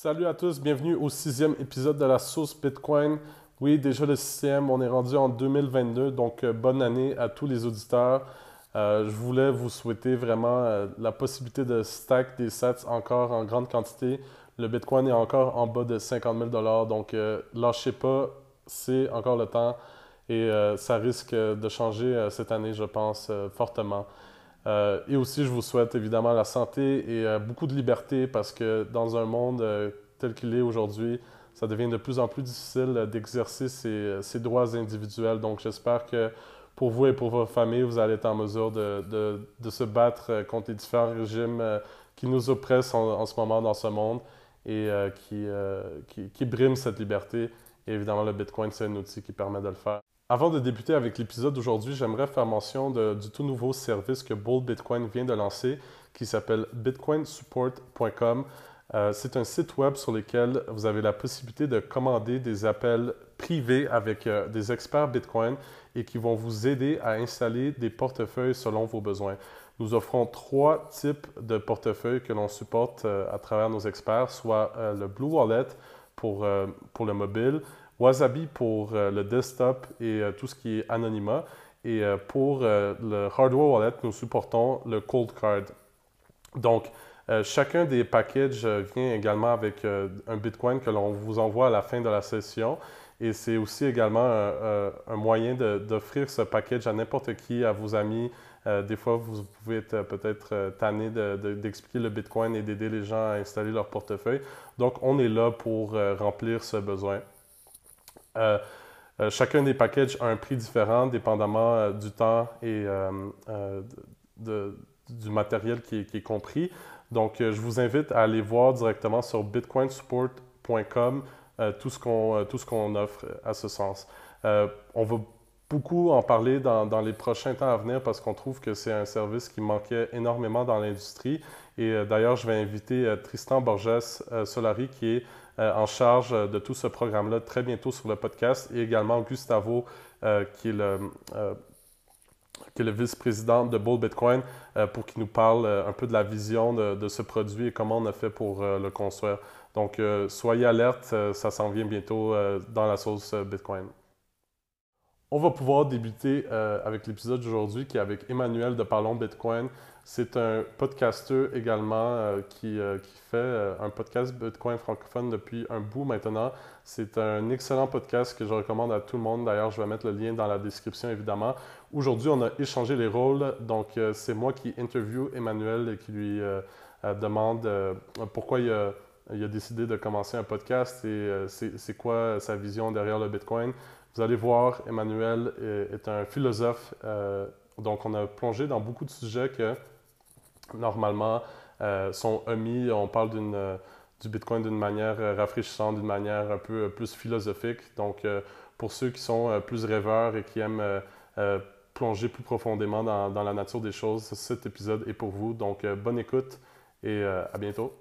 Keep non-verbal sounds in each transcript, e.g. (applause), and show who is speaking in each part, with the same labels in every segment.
Speaker 1: Salut à tous, bienvenue au sixième épisode de la sauce Bitcoin. Oui, déjà le sixième, on est rendu en 2022, donc euh, bonne année à tous les auditeurs. Euh, je voulais vous souhaiter vraiment euh, la possibilité de stack des sats encore en grande quantité. Le Bitcoin est encore en bas de 50 000 donc lâchez pas, c'est encore le temps et ça risque de changer cette année, je pense, fortement. Euh, et aussi, je vous souhaite évidemment la santé et euh, beaucoup de liberté parce que dans un monde euh, tel qu'il est aujourd'hui, ça devient de plus en plus difficile d'exercer ses, droits individuels. Donc, j'espère que pour vous et pour votre famille, vous allez être en mesure de, se battre contre les différents régimes qui nous oppressent en, ce moment dans ce monde et qui, qui, qui briment cette liberté. Et évidemment, le Bitcoin, c'est un outil qui permet de le faire. Avant de débuter avec l'épisode d'aujourd'hui, j'aimerais faire mention du tout nouveau service que Bull Bitcoin vient de lancer qui s'appelle bitcoinsupport.com. Euh, c'est un site web sur lequel vous avez la possibilité de commander des appels privés avec euh, des experts Bitcoin et qui vont vous aider à installer des portefeuilles selon vos besoins. Nous offrons trois types de portefeuilles que l'on supporte euh, à travers nos experts, soit le Blue Wallet pour, pour le mobile, Wasabi pour euh, le desktop et euh, tout ce qui est anonymat. Et euh, pour le hardware wallet, nous supportons le cold card. Donc, chacun des packages vient également avec un Bitcoin que l'on vous envoie à la fin de la session. Et c'est aussi également un, moyen d'offrir ce package à n'importe qui, à vos amis. des fois, vous pouvez être peut-être tanné d'expliquer le Bitcoin et d'aider les gens à installer leur portefeuille. Donc, on est là pour remplir ce besoin. Euh, euh, chacun des packages a un prix différent dépendamment euh, du temps et du matériel qui est, compris. Donc, je vous invite à aller voir directement sur bitcoinsupport.com tout ce qu'on offre à ce sens. on va beaucoup en parler dans, les prochains temps à venir parce qu'on trouve que c'est un service qui manquait énormément dans l'industrie. Et d'ailleurs, je vais inviter Tristan Borges Solari, qui est euh, en charge euh, de tout ce programme-là très bientôt sur le podcast et également Gustavo, euh, qui est le, le vice-président de Bull Bitcoin, pour qu'il nous parle un peu de la vision de, ce produit et comment on a fait pour le construire. Donc, soyez alerte, ça s'en vient bientôt dans la sauce Bitcoin. On va pouvoir débuter avec l'épisode d'aujourd'hui qui est avec Emmanuel de Parlons Bitcoin. C'est un podcaster également euh, qui, euh, qui, fait euh, un podcast Bitcoin francophone depuis un bout maintenant. C'est un excellent podcast que je recommande à tout le monde. D'ailleurs, je vais mettre le lien dans la description évidemment. Aujourd'hui, on a échangé les rôles. Donc, c'est moi qui interview Emmanuel et qui lui demande pourquoi il a, décidé de commencer un podcast et c'est quoi sa vision derrière le Bitcoin. Vous allez voir, Emmanuel est un philosophe. donc, on a plongé dans beaucoup de sujets que normalement euh, sont omis. On parle euh, du Bitcoin d'une manière euh, rafraîchissante, d'une manière un peu plus philosophique. Donc, pour ceux qui sont plus rêveurs et qui aiment plonger plus profondément dans, dans, la nature des choses, cet épisode est pour vous. Donc, bonne écoute et à bientôt.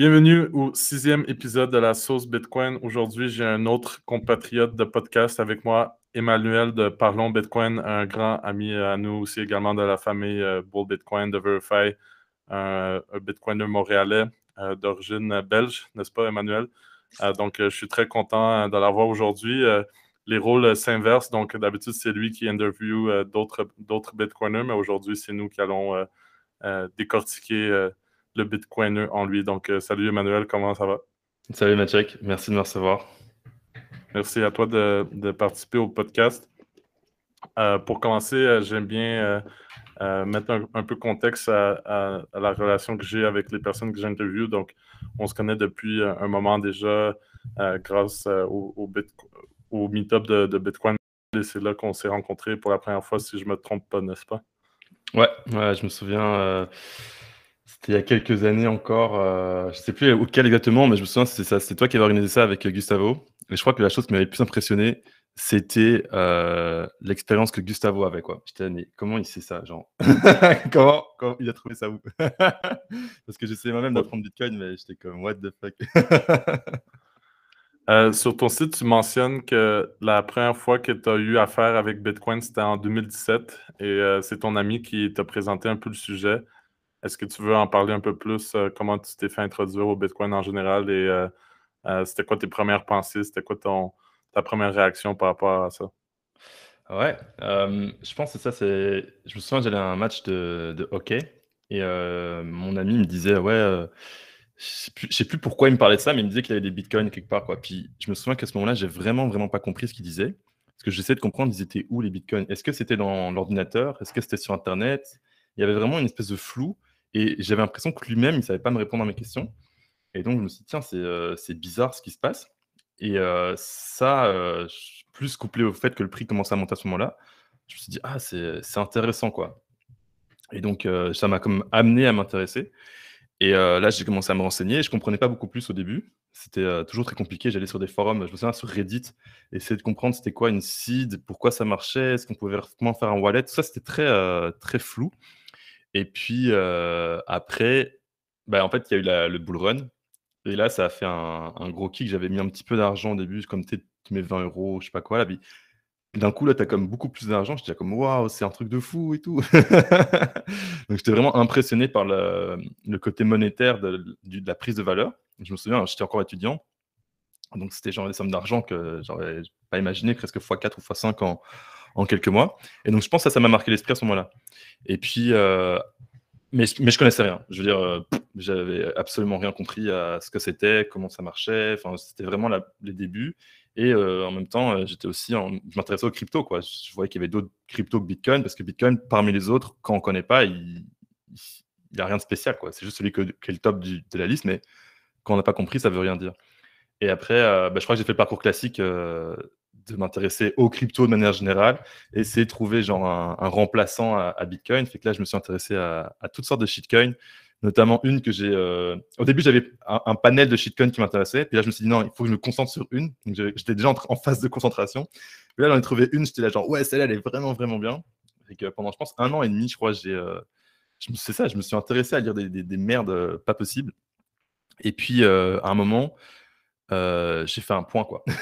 Speaker 1: Bienvenue au sixième épisode de la sauce Bitcoin. Aujourd'hui, j'ai un autre compatriote de podcast avec moi, Emmanuel de Parlons Bitcoin, un grand ami à nous aussi également de la famille euh, Bull Bitcoin de Verify, un, Bitcoiner montréalais euh, d'origine belge, n'est-ce pas, Emmanuel? Euh, donc, je suis très content de l'avoir aujourd'hui. les rôles s'inversent, donc d'habitude, c'est lui qui interview d'autres Bitcoiners, mais aujourd'hui, c'est nous qui allons décortiquer le Bitcoiner en lui. Donc, euh, salut Emmanuel, comment ça va?
Speaker 2: Salut Mathieu, merci de me recevoir.
Speaker 1: Merci à toi de, participer au podcast. Euh, pour commencer, euh, j'aime bien mettre un, un, peu contexte à, la relation que j'ai avec les personnes que j'interviewe. Donc, on se connaît depuis un moment déjà grâce au, au, au meet-up de, Bitcoin. Et c'est là qu'on s'est rencontrés pour la première fois, si je ne me trompe pas, n'est-ce pas?
Speaker 2: Ouais, ouais, je me souviens. C'était il y a quelques années encore, euh, je ne sais plus auquel exactement, mais je me souviens, c'est ça, c'est toi qui avais organisé ça avec euh, Gustavo. Et je crois que la chose qui m'avait le plus impressionné, c'était euh, l'expérience que Gustavo avait. Quoi. J'étais mais comment il sait ça genre? (laughs) Comment, comment, il a trouvé ça où? (laughs) Parce que j'essayais moi-même d'apprendre Bitcoin, mais j'étais comme, what the fuck? (laughs)
Speaker 1: Sur ton site, tu mentionnes que la première fois que tu as eu affaire avec Bitcoin, c'était en 2017 et c'est ton ami qui t'a présenté un peu le sujet. Est-ce que tu veux en parler un peu plus? Euh, comment tu t'es fait introduire au Bitcoin en général et c'était quoi tes premières pensées? C'était quoi ton, ta première réaction par rapport à ça?
Speaker 2: Ouais, je pense que ça, c'est. Je me souviens, j'allais à un match de, hockey et mon ami me disait, ouais je ne sais plus pourquoi il me parlait de ça, mais il me disait qu'il avait des bitcoins quelque part. Quoi. Puis je me souviens qu'à ce moment-là, j'ai vraiment, vraiment pas compris ce qu'il disait. Parce que j'essayais de comprendre, ils étaient où les bitcoins? Est-ce que c'était dans l'ordinateur? Est-ce que c'était sur Internet? Il y avait vraiment une espèce de flou. Et j'avais l'impression que lui-même, il ne savait pas me répondre à mes questions. Et donc, je me suis dit, tiens, c'est euh, bizarre ce qui se passe. Et euh, ça, euh, plus couplé au fait que le prix commençait à monter à ce moment-là, je me suis dit, ah, c'est intéressant, quoi. Et donc, ça m'a comme amené à m'intéresser. Et là, j'ai commencé à me renseigner. Je comprenais pas beaucoup plus au début. C'était toujours très compliqué. J'allais sur des forums, je me souviens sur Reddit, essayer de comprendre c'était quoi une seed, pourquoi ça marchait, est-ce qu'on pouvait comment faire un wallet? Tout ça, c'était très, très flou. Et puis après, bah, en fait, il y a eu le bull run. Et là, ça a fait un, gros kick. J'avais mis un petit peu d'argent au début, comme tu mets 20 euros, je sais pas quoi. Là, d'un coup, là, tu as comme beaucoup plus d'argent. J'étais comme, waouh, c'est un truc de fou et tout. (laughs) Donc, j'étais vraiment impressionné par le, côté monétaire de, la prise de valeur. Je me souviens, j'étais encore étudiant. Donc, c'était genre des sommes d'argent que j'aurais pas imaginé, presque x4 ou x5 en, en quelques mois. Et donc, je pense que ça, ça m'a marqué l'esprit à ce moment-là. Et puis, euh, mais, mais je connaissais rien. Je veux dire, euh, j'avais absolument rien compris à ce que c'était, comment ça marchait. Enfin, c'était vraiment les débuts. Et euh, en même temps, euh, j'étais aussi, je m'intéressais aux cryptos. Quoi. Je voyais qu'il y avait d'autres cryptos que Bitcoin, parce que Bitcoin, parmi les autres, quand on ne connaît pas, il n'y a rien de spécial. Quoi. C'est juste celui qui est le top de la liste, mais quand on n'a pas compris, ça ne veut rien dire. Et après, bah, je crois que j'ai fait le parcours classique de m'intéresser aux cryptos de manière générale, et de trouver genre un, remplaçant à, Bitcoin. Fait que là, je me suis intéressé à, toutes sortes de shitcoins notamment une que j'ai. Euh, au début, j'avais un, panel de shitcoins qui m'intéressait. Puis là, je me suis dit non, il faut que je me concentre sur une. J'étais déjà en, phase de concentration. Puis là, j'en ai trouvé une. J'étais là, genre, ouais, celle-là, elle est vraiment, vraiment bien. Et que pendant, je pense, un an et demi, je crois, j'ai. Euh, c'est ça, je me suis intéressé à lire des, des, des merdes pas possibles. Et puis, euh, à un moment, j'ai fait un point, quoi. (laughs)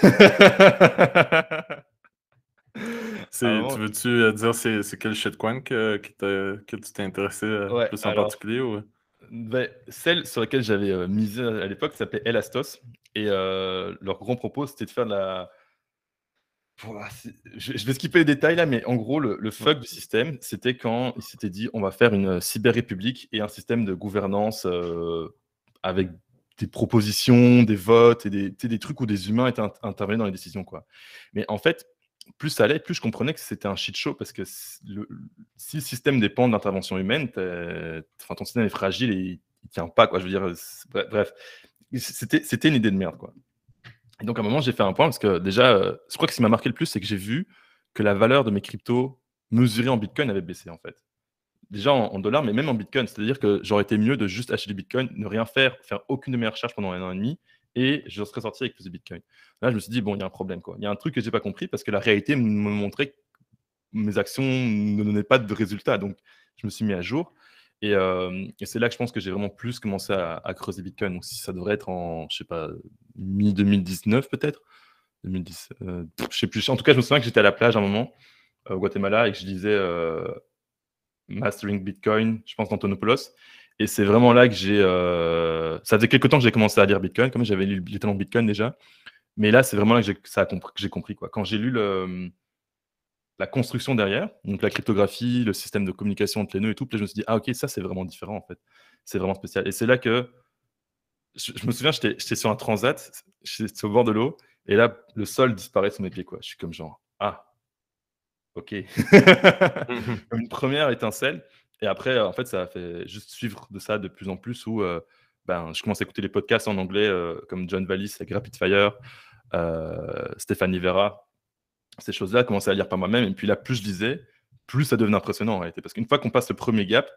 Speaker 1: tu veux-tu dire c'est quel shitcoin que, que, que tu t'es intéressé plus en particulier ou...
Speaker 2: Ben, celle sur laquelle j'avais euh, misé à l'époque s'appelait Elastos. Et euh, leur grand propos, c'était de faire de la. Je, vais skipper les détails là, mais en gros, le, fuck du système, c'était quand ils s'étaient dit on va faire une euh, cyber-république et un système de gouvernance avec des propositions, des votes et des, des trucs où des humains étaient intervenus dans les décisions. Quoi. Mais en fait, plus ça allait, plus je comprenais que c'était un shit show parce que si le système dépend de l'intervention humaine, ton système est fragile et il, ne tient pas. Quoi. Je veux dire, bref, c'était une idée de merde. Quoi. Et donc à un moment, j'ai fait un point parce que déjà, euh, je crois que ce qui m'a marqué le plus, c'est que j'ai vu que la valeur de mes cryptos mesurée en Bitcoin avait baissé en fait. Déjà en, dollars, mais même en Bitcoin. C'est-à-dire que j'aurais été mieux de juste acheter du Bitcoin, ne rien faire, faire aucune de mes recherches pendant un an et demi et je serais sorti avec plus de Bitcoin. Là, je me suis dit, bon, il y a un problème. Quoi. Il y a un truc que je n'ai pas compris parce que la réalité me montrait que mes actions ne donnaient pas de résultats. Donc, je me suis mis à jour. Et, euh, c'est là que je pense que j'ai vraiment plus commencé à, creuser Bitcoin. Donc, si ça devrait être en, je sais pas, mi-2019 peut-être 2010, euh, je sais plus. En tout cas, je me souviens que j'étais à la plage à un moment euh, au Guatemala et que je disais Mastering Bitcoin, je pense d'Antonopoulos. Et c'est vraiment là que j'ai. Euh, ça faisait quelques temps que j'ai commencé à lire Bitcoin, comme j'avais lu les talents de Bitcoin déjà. Mais là, c'est vraiment là que j'ai compris, compris. Quoi. Quand j'ai lu le, la construction derrière, donc la cryptographie, le système de communication entre les nœuds et tout, je me suis dit, ah ok, ça c'est vraiment différent en fait. C'est vraiment spécial. Et c'est là que. Je, me souviens, j'étais sur un transat, j'étais au bord de l'eau, et là, le sol disparaît sous mes pieds. Quoi. Je suis comme genre, ah, ok. (laughs) une première étincelle. Et après, en fait, ça a fait juste suivre de ça de plus en plus où euh, ben, je commence à écouter les podcasts en anglais euh, comme John Vallis avec Rapid Fire, euh, Stéphanie Vera. Ces choses-là, commençaient à lire par moi-même. Et puis là, plus je lisais, plus ça devenait impressionnant en réalité. Parce qu'une fois qu'on passe le premier gap,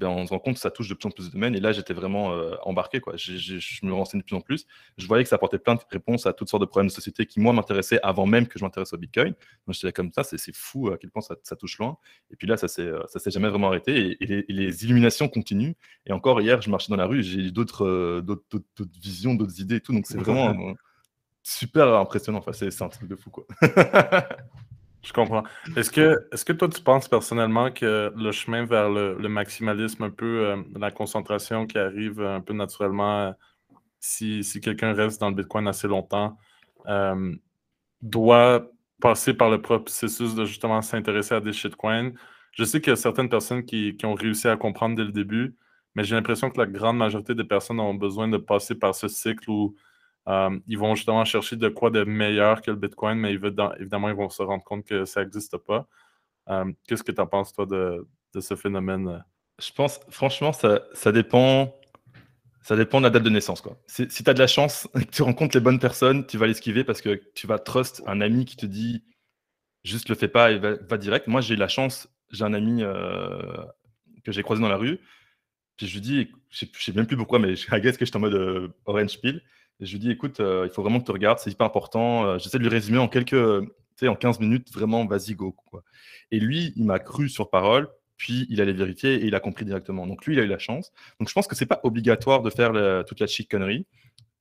Speaker 2: ben, on se rend compte que ça touche de plus en plus de domaines. Et là, j'étais vraiment euh, embarqué. Quoi. je me renseigne de plus en plus. Je voyais que ça apportait plein de réponses à toutes sortes de problèmes de société qui, moi, m'intéressaient avant même que je m'intéresse au Bitcoin. Donc, j'étais comme ça, c'est fou à quel point ça, touche loin. Et puis là, ça ne euh, s'est jamais vraiment arrêté. Et, les, illuminations continuent. Et encore, hier, je marchais dans la rue, j'ai d'autres euh, d'autres visions, d'autres idées et tout. Donc, c'est vraiment. super impressionnant. Enfin, c'est un truc de fou, quoi. (laughs)
Speaker 3: Je comprends. Est-ce que, est que toi, tu penses personnellement que le chemin vers le, maximalisme, un peu euh, la concentration qui arrive un peu naturellement, euh, si, quelqu'un reste dans le Bitcoin assez longtemps, euh, doit passer par le processus de justement s'intéresser à des shitcoins? Je sais qu'il y a certaines personnes qui, qui, ont réussi à comprendre dès le début, mais j'ai l'impression que la grande majorité des personnes ont besoin de passer par ce cycle où euh, ils vont justement chercher de quoi de meilleur que le Bitcoin, mais évidemment, ils vont se rendre compte que ça n'existe pas. Euh, qu'est-ce que tu en penses, toi, de, ce phénomène?
Speaker 2: Je pense, franchement, ça, ça, dépend. Ça dépend de la date de naissance. Quoi. Si, tu as de la chance, que (laughs) tu rencontres les bonnes personnes, tu vas l'esquiver parce que tu vas trust un ami qui te dit juste le fais pas et va, direct. Moi, j'ai eu la chance, j'ai un ami euh, que j'ai croisé dans la rue. Puis je lui dis, je sais même plus pourquoi, mais (laughs) je guess que j'étais en mode orange peel. Et je lui dis, écoute, euh, il faut vraiment que tu regardes, c'est hyper important. Euh, j'essaie de lui résumer en quelques, tu sais, en 15 minutes, vraiment, vas-y, go. Et lui, il m'a cru sur parole, puis il allait vérifier et il a compris directement. Donc lui, il a eu la chance. Donc je pense que c'est pas obligatoire de faire toute la chic connerie.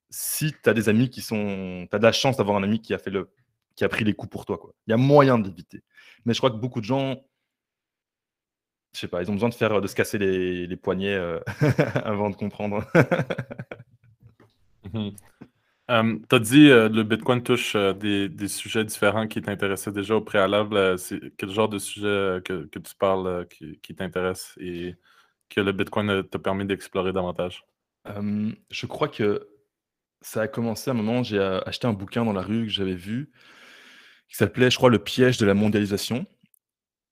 Speaker 2: Si tu as des amis qui sont. Tu as de la chance d'avoir un ami qui a, fait le... qui a pris les coups pour toi. Quoi. Il y a moyen d'éviter. Mais je crois que beaucoup de gens je sais pas, ils ont besoin de faire de se casser les, les poignets euh, (laughs) avant de comprendre.
Speaker 3: Euh, tu as dit euh, le Bitcoin touche euh, des, sujets différents qui t'intéressaient déjà au préalable. c'est quel genre de sujet que, tu parles qui, t'intéresse et que le Bitcoin t'a permis d'explorer davantage?
Speaker 2: je crois que ça a commencé à un moment, j'ai acheté un bouquin dans la rue que j'avais vu qui s'appelait, je crois, Le piège de la mondialisation.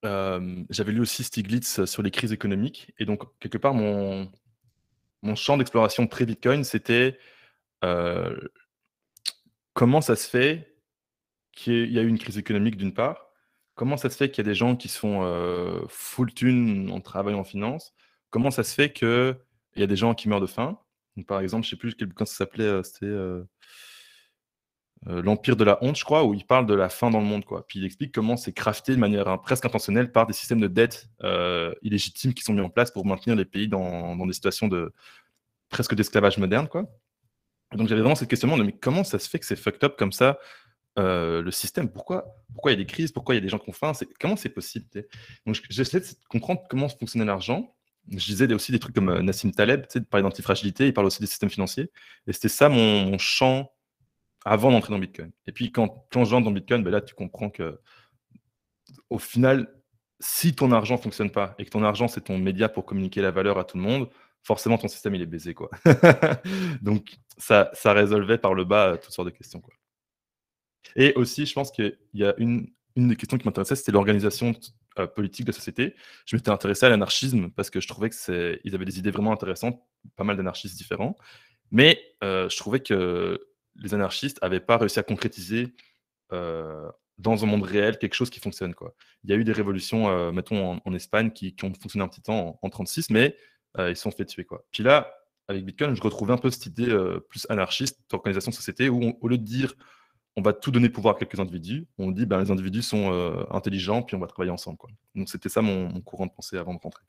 Speaker 2: j'avais lu aussi Stiglitz sur les crises économiques. Et donc, quelque part, mon, mon champ d'exploration pré-Bitcoin, c'était euh, comment ça se fait qu'il y a eu une crise économique d'une part? Comment ça se fait qu'il y a des gens qui se font euh, full thune en travaillant en finance? Comment ça se fait qu'il y a des gens qui meurent de faim? Par exemple, je ne sais plus quel bouquin ça s'appelait, euh, c'était L'Empire de la honte, je crois, où il parle de la faim dans le monde. Quoi. Puis il explique comment c'est crafté de manière hein, presque intentionnelle par des systèmes de dette illégitimes qui sont mis en place pour maintenir les pays dans, dans des situations de presque d'esclavage moderne. Quoi. Donc j'avais vraiment cette questionnement de mais comment ça se fait que c'est fucked up comme ça euh, le système? Pourquoi pourquoi il y a des crises? Pourquoi il y a des gens qui ont faim? Comment c'est possible Donc j'essaie de comprendre comment fonctionnait l'argent. Je disais aussi des trucs comme euh, Nassim Taleb, tu sais, par d'antifragilité, il parle aussi des systèmes financiers. Et c'était ça mon, champ avant d'entrer dans Bitcoin. Et puis quand, quand j'entre dans Bitcoin, ben là tu comprends que au final, si ton argent ne fonctionne pas et que ton argent c'est ton média pour communiquer la valeur à tout le monde, forcément ton système il est baisé quoi. (laughs) Donc ça, résolvait par le bas euh, toutes sortes de questions quoi. Et aussi, je pense qu'il y a une, une des questions qui m'intéressait, c'était l'organisation euh, politique de la société. Je m'étais intéressé à l'anarchisme parce que je trouvais que c'est, ils avaient des idées vraiment intéressantes, pas mal d'anarchistes différents. Mais euh, je trouvais que les anarchistes n'avaient pas réussi à concrétiser dans un monde réel quelque chose qui fonctionne. Quoi. Il y a eu des révolutions, mettons en, Espagne, qui, ont fonctionné un petit temps en, en 36, mais ils se sont fait tuer. Quoi. Puis là, avec Bitcoin, je retrouvais un peu cette idée euh, plus anarchiste d'organisation de société où, au lieu de dire on va tout donner pouvoir à quelques individus, on dit ben, les individus sont euh, intelligents, puis on va travailler ensemble. Quoi. Donc c'était ça mon, courant de pensée avant de rentrer.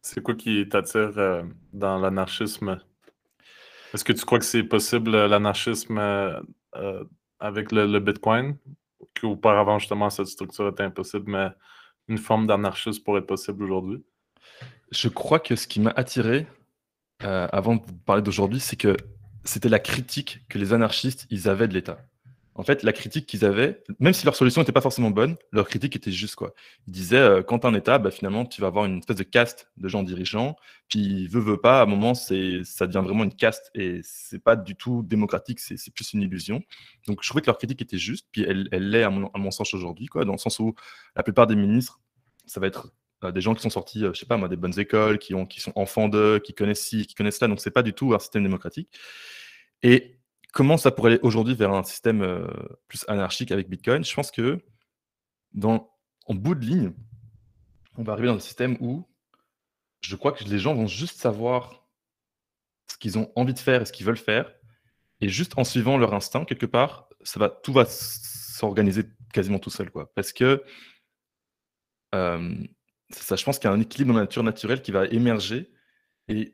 Speaker 3: C'est quoi qui t'attire dans l'anarchisme? Est-ce que tu crois que c'est possible l'anarchisme avec le, le Bitcoin? Qu'auparavant, justement, cette structure était impossible, mais une forme d'anarchisme pourrait être possible aujourd'hui?
Speaker 2: Je crois que ce qui m'a attiré, euh, avant de parler d'aujourd'hui, c'est que c'était la critique que les anarchistes, ils avaient de l'État. En fait, la critique qu'ils avaient, même si leur solution n'était pas forcément bonne, leur critique était juste quoi. Ils disaient, euh, quand as un État, bah, finalement, tu vas avoir une espèce de caste de gens dirigeants, puis veut, veut pas, à un moment, ça devient vraiment une caste, et c'est pas du tout démocratique, c'est, plus une illusion. Donc, je trouvais que leur critique était juste, puis elle, l'est à mon, à mon sens aujourd'hui, quoi, dans le sens où la plupart des ministres, ça va être des gens qui sont sortis, euh, je sais pas moi, des bonnes écoles, qui sont enfants d'eux, qui connaissent ci, qui connaissent ça. Donc, c'est pas du tout un système démocratique. Et comment ça pourrait aller aujourd'hui vers un système euh, plus anarchique avec Bitcoin? Je pense que dans, en bout de ligne, on va arriver dans un système où je crois que les gens vont juste savoir ce qu'ils ont envie de faire et ce qu'ils veulent faire. Et juste en suivant leur instinct, quelque part, ça va, tout va s'organiser quasiment tout seul. Quoi. Parce que ça, je pense qu'il y a un équilibre dans la nature naturelle qui va émerger. Et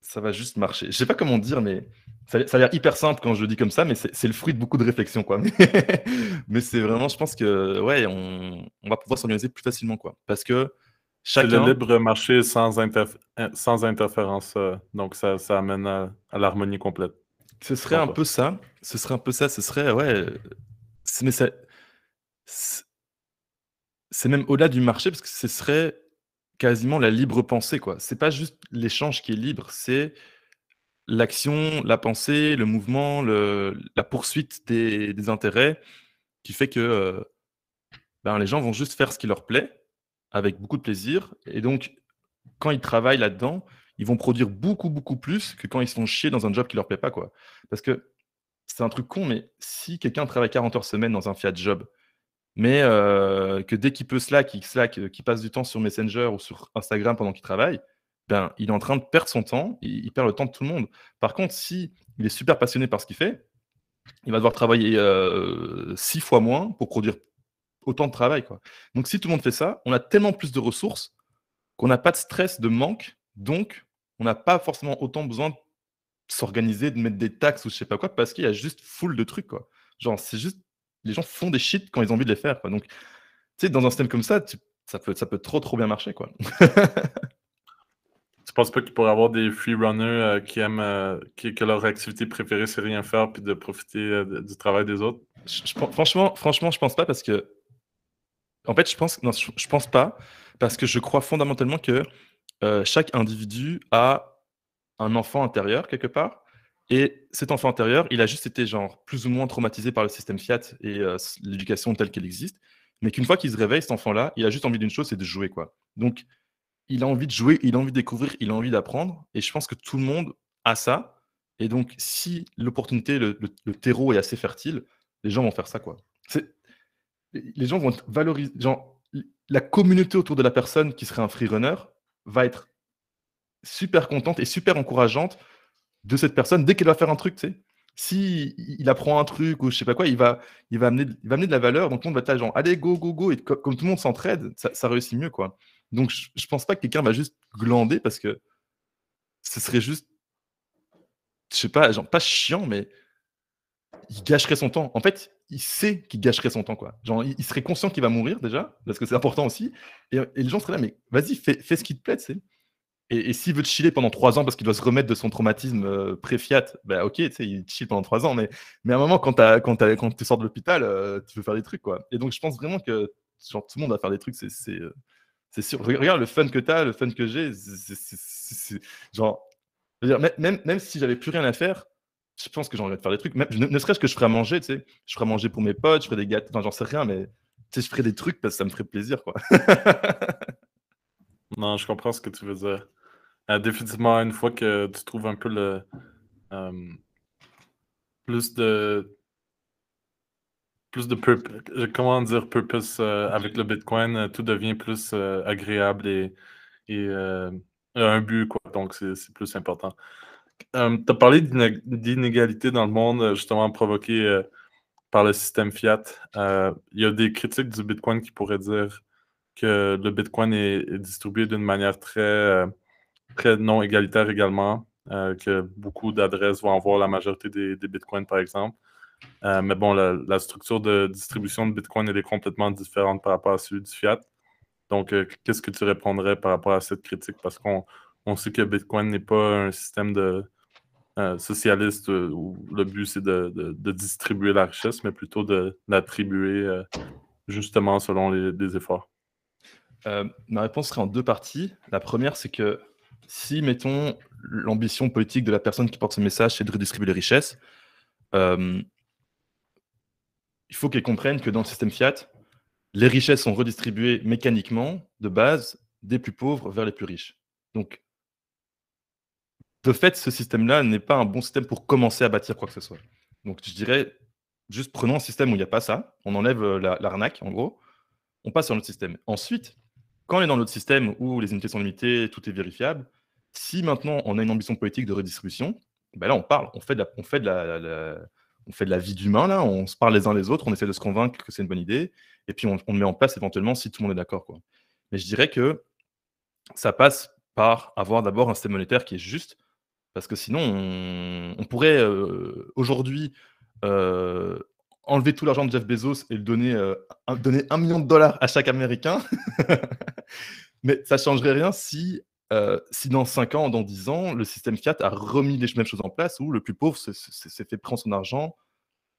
Speaker 2: ça va juste marcher. Je sais pas comment dire, mais ça, a l'air hyper simple quand je le dis comme ça, mais c'est le fruit de beaucoup de réflexion, quoi. (laughs) mais c'est vraiment, je pense que, ouais, on, on va pouvoir s'organiser plus facilement, quoi. Parce que
Speaker 3: chacun... C'est le libre marché sans, sans interférence, euh, donc ça, ça amène à, l'harmonie complète.
Speaker 2: Ce serait un peu ça. Ce serait un peu ça. Ce serait, ouais. Mais c'est même au-delà du marché parce que ce serait quasiment la libre pensée, quoi. C'est pas juste l'échange qui est libre, c'est l'action, la pensée, le mouvement, la poursuite des, intérêts qui fait que euh, ben, les gens vont juste faire ce qui leur plaît avec beaucoup de plaisir. Et donc, quand ils travaillent là-dedans, ils vont produire beaucoup, beaucoup plus que quand ils se font chier dans un job qui leur plaît pas, quoi. Parce que c'est un truc con, mais si quelqu'un travaille 40 heures semaine dans un Fiat job, mais euh, que dès qu'il peut Slack, il Slack, euh, qu'il passe du temps sur Messenger ou sur Instagram pendant qu'il travaille, ben, il est en train de perdre son temps, il, perd le temps de tout le monde. Par contre, si il est super passionné par ce qu'il fait, il va devoir travailler euh, six fois moins pour produire autant de travail. Donc si tout le monde fait ça, on a tellement plus de ressources qu'on n'a pas de stress, de manque, donc on n'a pas forcément autant besoin de s'organiser, de mettre des taxes ou je sais pas quoi, parce qu'il y a juste full de trucs. Genre, c'est juste les gens font des shit quand ils ont envie de les faire. Quoi. Donc, tu sais, dans un système comme ça, ça, peut, ça peut trop, trop bien marcher. Quoi.
Speaker 3: tu penses pas qu'il pourrait y avoir des freerunners euh, qui aiment euh, que leur activité préférée, c'est rien faire puis de profiter euh, du travail des autres?
Speaker 2: franchement, franchement, je pense pas parce que. En fait, je pense, non, je, pense pas parce que je crois fondamentalement que chaque individu a un enfant intérieur quelque part et cet enfant intérieur, il a juste été genre plus ou moins traumatisé par le système Fiat et euh, l'éducation telle qu'elle existe, mais qu'une fois qu'il se réveille, cet enfant-là, il a juste envie d'une chose, c'est de jouer quoi. Donc, il a envie de jouer, il a envie de découvrir, il a envie d'apprendre, et je pense que tout le monde a ça. Et donc, si l'opportunité, le, terreau est assez fertile, les gens vont faire ça quoi. Les gens vont valoriser, genre, la communauté autour de la personne qui serait un free runner va être super contente et super encourageante de cette personne dès qu'elle va faire un truc, tu sais. Si il apprend un truc ou je sais pas quoi, il va, il va, amener, il va amener de la valeur. Donc, tout le monde va être genre, allez, go, go, go. Et comme, tout le monde s'entraide, ça, réussit mieux, quoi. Donc, je, je pense pas que quelqu'un va juste glander parce que ce serait juste, je sais pas, genre, pas chiant, mais il gâcherait son temps. En fait, il sait qu'il gâcherait son temps, quoi. Genre, il, serait conscient qu'il va mourir déjà, parce que c'est important aussi. Et, les gens seraient là, mais vas-y, fais, fais ce qui te plaît, tu sais. Et, s'il veut chiller pendant trois ans parce qu'il doit se remettre de son traumatisme euh, pré-fiat, bah ok, tu sais, il chill pendant trois ans, mais, mais à un moment, quand, tu sors de l'hôpital, euh, tu veux faire des trucs, quoi. Et donc, je pense vraiment que genre, tout le monde va faire des trucs, c'est euh, sûr. Regarde le fun que tu as, le fun que j'ai, c'est genre, dire, même, même si j'avais plus rien à faire, je pense que j'ai envie de faire des trucs. Ne, serait-ce que je ferais à manger, tu sais. Je ferais à manger pour mes potes, je ferais des gâteaux, enfin, j'en sais rien, mais tu sais, je ferais des trucs parce que ça me ferait plaisir, quoi. (laughs)
Speaker 3: non, je comprends ce que tu veux dire. Euh, définitivement, une fois que tu trouves un peu le euh, plus de plus de purpose, comment dire purpose euh, avec le Bitcoin, tout devient plus agréable et, et un but, quoi. Donc, c'est plus important. tu as parlé d'inégalité dans le monde, justement provoquée par le système fiat. Il y a des critiques du Bitcoin qui pourraient dire que le Bitcoin est distribué d'une manière très très non égalitaire également, euh, que beaucoup d'adresses vont avoir la majorité des, bitcoins, par exemple. Euh, mais bon, la, structure de distribution de bitcoin, elle est complètement différente par rapport à celui du fiat. Donc, euh, qu'est-ce que tu répondrais par rapport à cette critique? Parce qu'on on sait que bitcoin n'est pas un système de, socialiste où le but, c'est de, de, distribuer la richesse, mais plutôt de l'attribuer justement selon les, les efforts.
Speaker 2: ma réponse serait en deux parties. La première, c'est que si, mettons, l'ambition politique de la personne qui porte ce message, c'est de redistribuer les richesses, euh, il faut qu'elle comprenne que dans le système Fiat, les richesses sont redistribuées mécaniquement, de base, des plus pauvres vers les plus riches. Donc, de fait, ce système-là n'est pas un bon système pour commencer à bâtir quoi que ce soit. Donc, je dirais, juste prenons un système où il n'y a pas ça, on enlève euh, l'arnaque, en gros, on passe sur notre système. Ensuite, quand on est dans notre système où les unités sont limitées, tout est vérifiable, si maintenant on a une ambition politique de redistribution, ben là on parle, on fait de la, on fait de la, on fait de la vie d'humain, là, on se parle les uns les autres, on essaie de se convaincre que c'est une bonne idée, et puis on, met en place éventuellement si tout le monde est d'accord. Quoi. Mais je dirais que ça passe par avoir d'abord un système monétaire qui est juste, Parce que sinon, on, pourrait aujourd'hui enlever tout l'argent de Jeff Bezos et le donner, donner un million de dollars à chaque Américain. (laughs) Mais ça ne changerait rien si, si dans 5 ans, dans 10 ans, le système Fiat a remis les mêmes choses en place où le plus pauvre s'est fait prendre son argent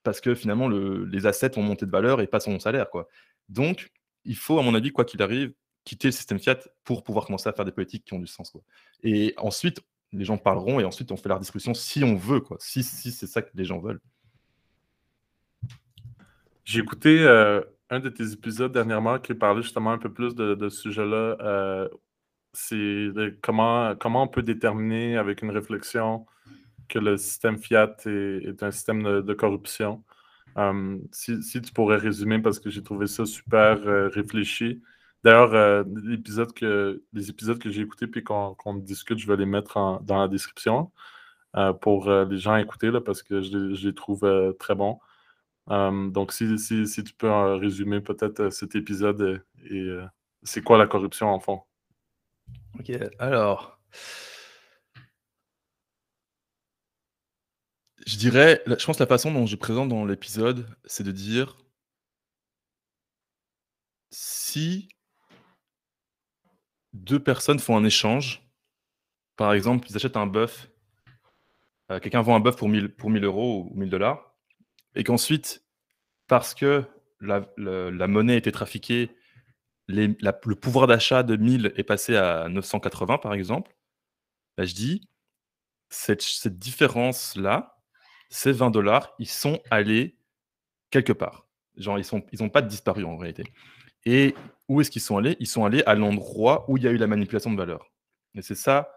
Speaker 2: parce que finalement les assets ont monté de valeur et pas son salaire. Quoi. Donc, il faut, à mon avis, quoi qu'il arrive, quitter le système Fiat pour pouvoir commencer à faire des politiques qui ont du sens. Quoi. Et ensuite, les gens parleront et ensuite on fait la discussion si on veut, quoi, si, si c'est ça que les gens veulent.
Speaker 3: J'ai écouté euh, un de tes épisodes dernièrement qui parlait justement un peu plus de, ce sujet-là. Euh, c'est comment, comment on peut déterminer avec une réflexion que le système Fiat est, un système de, corruption. Euh, si, tu pourrais résumer, parce que j'ai trouvé ça super réfléchi. D'ailleurs, les épisodes que j'ai écoutés puis qu'on discute, je vais les mettre dans la description pour les gens à écouter là, parce que je les trouve très bons. Euh, donc, si, si, tu peux résumer peut-être euh, cet épisode et, euh, c'est quoi la corruption en fond?
Speaker 2: Ok, alors. Je dirais, je pense que la façon dont je présente dans l'épisode, c'est de dire si deux personnes font un échange, par exemple, ils achètent un bœuf, quelqu'un vend un bœuf pour 1000, pour 1000 euros ou 1000 dollars, et qu'ensuite, parce que la, monnaie a été trafiquée, le pouvoir d'achat de 1000 est passé à 980, par exemple, bah, je dis, cette, cette différence-là, ces 20 dollars, ils sont allés quelque part. Genre, ils n'ont ils pas disparu en réalité. Et où est-ce qu'ils sont allés? Ils sont allés à l'endroit où il y a eu la manipulation de valeur. Et c'est ça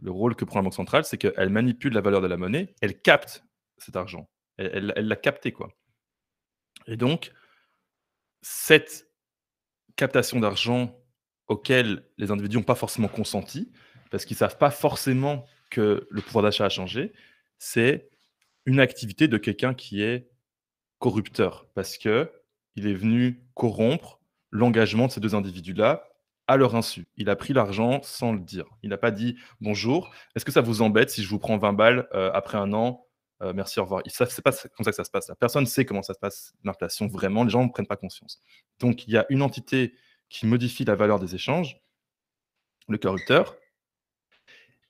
Speaker 2: le rôle que prend la Banque centrale, c'est qu'elle manipule la valeur de la monnaie, elle capte cet argent. Elle l'a capté, quoi. Et donc, cette captation d'argent auquel les individus n'ont pas forcément consenti, parce qu'ils ne savent pas forcément que le pouvoir d'achat a changé, c'est une activité de quelqu'un qui est corrupteur, parce qu'il est venu corrompre l'engagement de ces deux individus-là à leur insu. Il a pris l'argent sans le dire. Il n'a pas dit bonjour, est-ce que ça vous embête si je vous prends 20 balles euh, après un an euh, merci, au revoir. Ce n'est pas comme ça que ça se passe. Personne ne sait comment ça se passe, l'inflation, vraiment. Les gens ne prennent pas conscience. Donc, il y a une entité qui modifie la valeur des échanges, le corrupteur.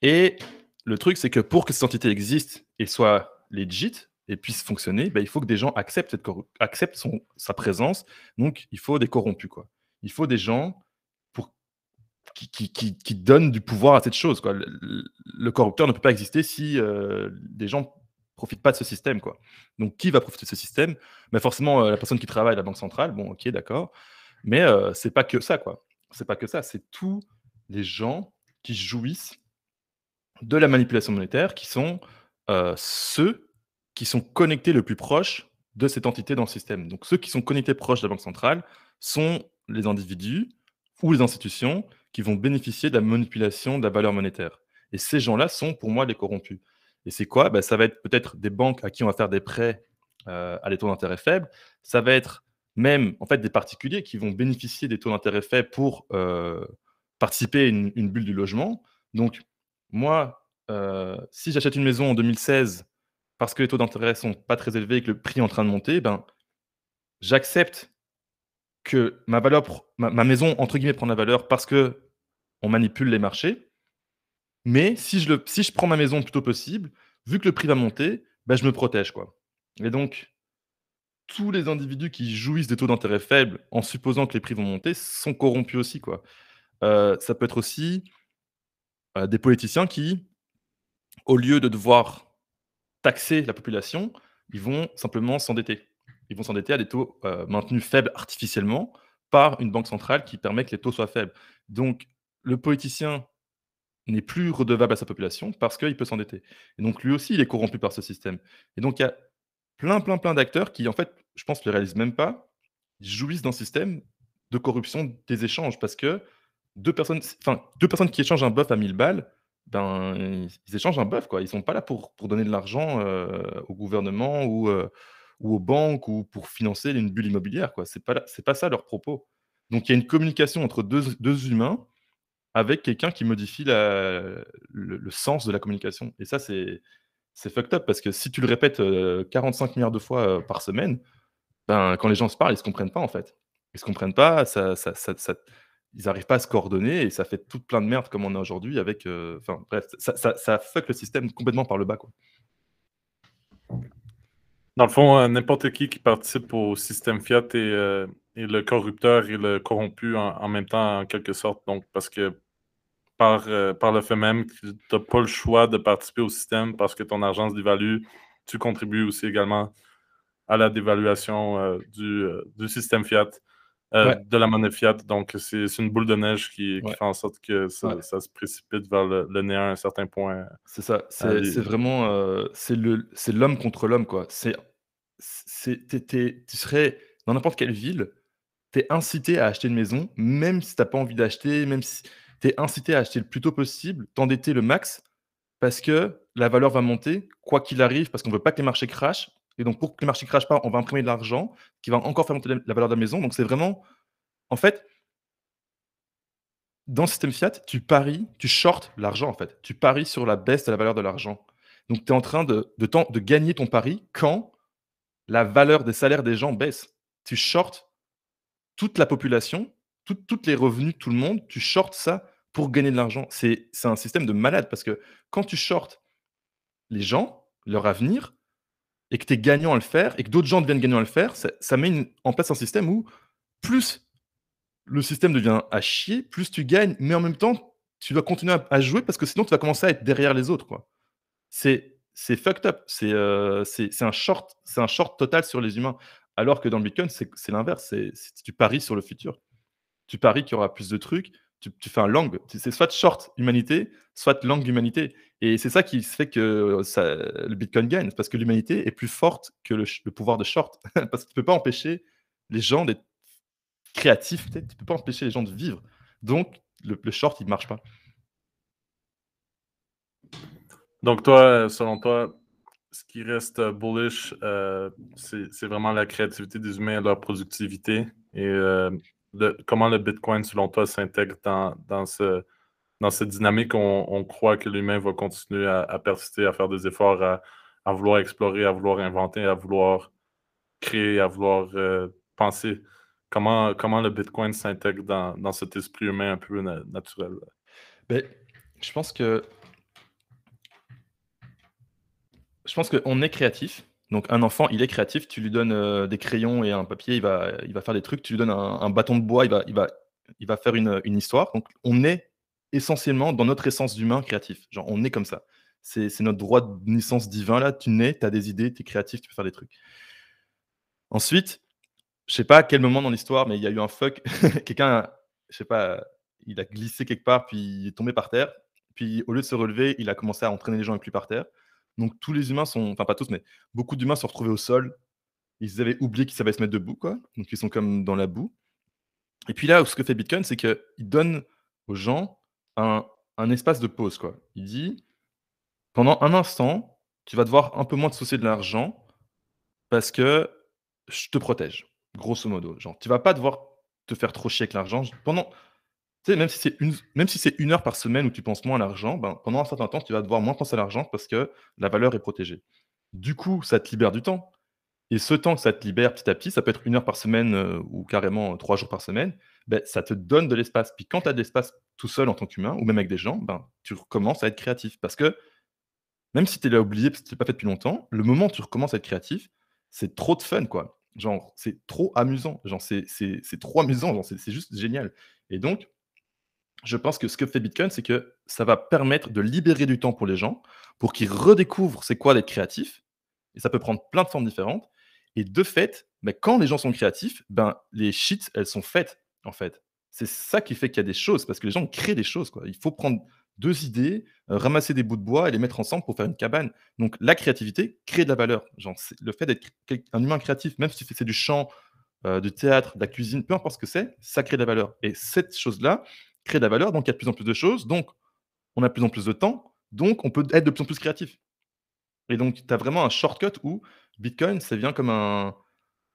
Speaker 2: Et le truc, c'est que pour que cette entité existe et soit legit et puisse fonctionner, ben, il faut que des gens acceptent, cette acceptent son, sa présence. Donc, il faut des corrompus. Quoi. Il faut des gens qui, qui, qui, donnent du pouvoir à cette chose. Quoi. Le, corrupteur ne peut pas exister si euh, des gens profite pas de ce système. Quoi. Donc, qui va profiter de ce système? Mais Forcément, euh, la personne qui travaille à la Banque centrale, bon, ok, d'accord. Mais euh, c'est pas que ça, quoi. C'est pas que ça, c'est tous les gens qui jouissent de la manipulation monétaire, qui sont euh, ceux qui sont connectés le plus proche de cette entité dans le système. Donc, ceux qui sont connectés proches de la Banque centrale sont les individus ou les institutions qui vont bénéficier de la manipulation de la valeur monétaire. Et ces gens-là sont, pour moi, les corrompus. Et c'est quoi? Bah, Ça va être peut-être des banques à qui on va faire des prêts euh, à des taux d'intérêt faibles. Ça va être même en fait des particuliers qui vont bénéficier des taux d'intérêt faibles pour euh, participer à une, bulle du logement. Donc, moi, euh, si j'achète une maison en 2016 parce que les taux d'intérêt sont pas très élevés et que le prix est en train de monter, ben, j'accepte que ma, maison, entre guillemets, prend la valeur parce que on manipule les marchés. Mais si je, le, si je prends ma maison le plus tôt possible, vu que le prix va monter, bah, je me protège. Quoi. Et donc, tous les individus qui jouissent des taux d'intérêt faibles en supposant que les prix vont monter sont corrompus aussi. Quoi. Euh, ça peut être aussi euh, des politiciens qui, au lieu de devoir taxer la population, ils vont simplement s'endetter. Ils vont s'endetter à des taux euh, maintenus faibles artificiellement par une banque centrale qui permet que les taux soient faibles. Donc, le politicien n'est plus redevable à sa population parce qu'il peut s'endetter. Et donc lui aussi, il est corrompu par ce système. Et donc il y a plein, plein, plein d'acteurs qui, en fait, je pense, ne le réalisent même pas, jouissent d'un système de corruption des échanges parce que deux personnes, enfin, deux personnes qui échangent un bœuf à 1000 balles, ben, ils échangent un bœuf, quoi. Ils sont pas là pour, pour donner de l'argent euh, au gouvernement ou, euh, ou aux banques ou pour financer une bulle immobilière, quoi. C'est pas, c'est pas ça leur propos. Donc il y a une communication entre deux, deux humains avec quelqu'un qui modifie le, sens de la communication. Et ça, c'est fucked up parce que si tu le répètes 45 euh, milliards de fois euh, par semaine, ben, quand les gens se parlent, ils se comprennent pas en fait. Ils se comprennent pas, ils n'arrivent pas à se coordonner et ça fait toute plein de merde comme on a aujourd'hui avec. Euh, bref, ça, fuck le système complètement par le bas. Quoi.
Speaker 3: Dans le fond, n'importe qui qui participe au système Fiat est, et le corrupteur et le corrompu en, même temps, en quelque sorte. Donc, parce que par, euh, par le fait même que tu n'as pas le choix de participer au système parce que ton argent se dévalue, tu contribues aussi également à la dévaluation euh, du, euh, du, système fiat, de la monnaie fiat. Donc, c'est une boule de neige qui, fait en sorte que ça, se précipite vers le, néant à un certain point.
Speaker 2: C'est ça. C'est vraiment c'est l'homme contre l'homme. quoi. C'est Tu serais dans n'importe quelle ville tu es incité à acheter une maison, même si tu n'as pas envie d'acheter, même si tu es incité à acheter le plus tôt possible, t'endetter le max, parce que la valeur va monter, quoi qu'il arrive, parce qu'on ne veut pas que les marchés crachent. Et donc, pour que les marchés ne crachent pas, on va imprimer de l'argent qui va encore faire monter la valeur de la maison. Donc, c'est vraiment. En fait, dans le système fiat, tu paries, tu shortes l'argent, en fait. Tu paries sur la baisse de la valeur de l'argent. Donc, tu es en train de, de, de, gagner ton pari quand la valeur des salaires des gens baisse. Tu shortes toute la population, toutes les revenus tout le monde, tu shortes ça pour gagner de l'argent. C'est un système de malade parce que quand tu shortes les gens, leur avenir, et que tu es gagnant à le faire, et que d'autres gens deviennent gagnants à le faire, ça, met en place un système où plus le système devient à chier, plus tu gagnes, mais en même temps, tu dois continuer à, jouer parce que sinon, tu vas commencer à être derrière les autres. C'est fucked up. Euh, c'est un short total sur les humains. Alors que dans le Bitcoin, c'est l'inverse. C'est tu paries sur le futur. Tu paries qu'il y aura plus de trucs. Tu, fais un long. C'est soit short humanité, soit long humanité. Et c'est ça qui fait que le Bitcoin gagne. Parce que l'humanité est plus forte que le, pouvoir de short. (laughs) parce que tu ne peux pas empêcher les gens d'être créatifs. Tu ne peux pas empêcher les gens de vivre. Donc, le, le short, il ne marche pas.
Speaker 3: Donc, toi, selon toi, ce qui reste euh, bullish, euh, c'est vraiment la créativité des humains et leur productivité. Et euh, comment le Bitcoin, selon toi, s'intègre dans, dans, ce, dans cette dynamique? On, on croit que l'humain va continuer à, persister, à faire des efforts, à, vouloir explorer, à vouloir inventer, à vouloir créer, à vouloir penser. Comment, le Bitcoin s'intègre dans, dans, cet esprit humain un peu naturel?
Speaker 2: Ben, je pense que je pense qu'on est créatif. Donc un enfant, il est créatif. Tu lui donnes euh, des crayons et un papier, il va, il va faire des trucs. Tu lui donnes un, bâton de bois, il va, il va, il va faire une, histoire. Donc on est essentiellement dans notre essence d'humain créatif. Genre on est comme ça. C'est notre droit de naissance divin là. Tu nais, tu as des idées, tu es créatif, tu peux faire des trucs. Ensuite, je sais pas à quel moment dans l'histoire, mais il y a eu un fuck. (laughs) Quelqu'un, je sais pas, il a glissé quelque part, puis il est tombé par terre. Puis au lieu de se relever, il a commencé à entraîner les gens avec lui par terre. Donc tous les humains sont, enfin pas tous, mais beaucoup d'humains sont retrouvés au sol. Ils avaient oublié qu'ils savaient se mettre debout, quoi. Donc ils sont comme dans la boue. Et puis là, ce que fait Bitcoin, c'est qu'il donne aux gens un, espace de pause, quoi. Il dit, pendant un instant, tu vas devoir un peu moins te soucier de l'argent parce que je te protège, grosso modo. Genre, tu vas pas devoir te faire trop chier avec l'argent. Pendant, même si c'est une, si une heure par semaine où tu penses moins à l'argent, ben, pendant un certain temps, tu vas devoir moins penser à l'argent parce que la valeur est protégée. Du coup, ça te libère du temps. Et ce temps que ça te libère petit à petit, ça peut être une heure par semaine euh, ou carrément trois jours par semaine, ben, ça te donne de l'espace. Puis quand tu as de l'espace tout seul en tant qu'humain, ou même avec des gens, ben, tu recommences à être créatif. Parce que même si tu l'as oublié parce que tu l'as pas fait depuis longtemps, le moment où tu recommences à être créatif, c'est trop de fun, quoi. Genre, c'est trop amusant. Genre, c'est trop amusant. C'est juste génial. Et donc, je pense que ce que fait Bitcoin, c'est que ça va permettre de libérer du temps pour les gens, pour qu'ils redécouvrent c'est quoi d'être créatif. Et ça peut prendre plein de formes différentes. Et de fait, ben, quand les gens sont créatifs, ben, les sheets, elles sont faites, en fait. C'est ça qui fait qu'il y a des choses, parce que les gens créent des choses. Quoi. Il faut prendre deux idées, euh, ramasser des bouts de bois et les mettre ensemble pour faire une cabane. Donc la créativité crée de la valeur. Genre, le fait d'être un humain créatif, même si c'est du chant, euh, du théâtre, de la cuisine, peu importe ce que c'est, ça crée de la valeur. Et cette chose-là, créer de la valeur, donc il y a de plus en plus de choses, donc on a de plus en plus de temps, donc on peut être de plus en plus créatif. Et donc, tu as vraiment un shortcut où Bitcoin, ça vient comme un,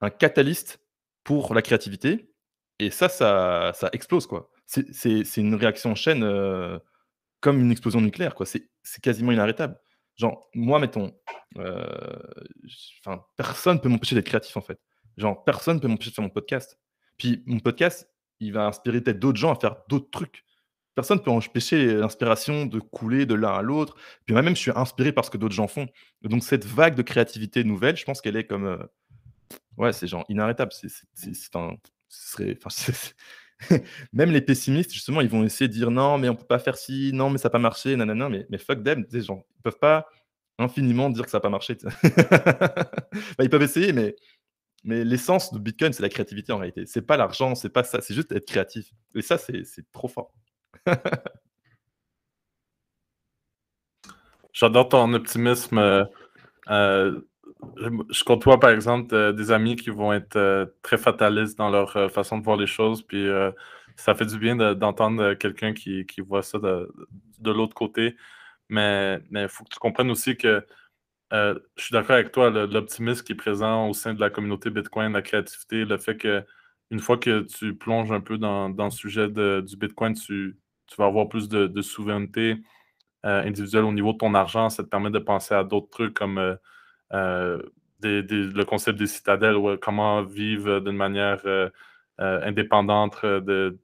Speaker 2: un catalyste pour la créativité. Et ça, ça, ça explose, quoi. c'est une réaction en chaîne euh, comme une explosion nucléaire, quoi. C'est quasiment inarrêtable. Genre, moi, mettons, euh, personne peut m'empêcher d'être créatif, en fait. Genre, personne peut m'empêcher de faire mon podcast. Puis mon podcast, il va inspirer peut-être d'autres gens à faire d'autres trucs. Personne peut empêcher l'inspiration de couler de l'un à l'autre. Puis moi-même, je suis inspiré par ce que d'autres gens font. Donc cette vague de créativité nouvelle, je pense qu'elle est comme... Euh, ouais, c'est genre inarrêtable. C'est un... Serait... (laughs) Même les pessimistes, justement, ils vont essayer de dire non, mais on peut pas faire ci, non, mais ça n'a pas marché, nanana, mais, mais fuck them, ils ne peuvent pas infiniment dire que ça n'a pas marché. (laughs) bah, ils peuvent essayer, mais, mais l'essence de Bitcoin, c'est la créativité en réalité. C'est pas l'argent, c'est pas ça, c'est juste être créatif. Et ça, c'est trop fort. (laughs)
Speaker 3: J'adore ton optimisme. Euh, euh, je côtoie, par exemple, euh, des amis qui vont être très fatalistes dans leur façon de voir les choses. Puis ça fait du bien d'entendre quelqu'un qui, voit ça de, l'autre côté. Mais il faut que tu comprennes aussi que je suis d'accord avec toi, l'optimisme qui est présent au sein de la communauté Bitcoin, la créativité, le fait que une fois que tu plonges un peu dans, le sujet du Bitcoin, tu, vas avoir plus de, souveraineté euh, individuelle au niveau de ton argent. Ça te permet de penser à d'autres trucs comme euh, euh, le concept des citadelles, ou comment vivre d'une manière indépendante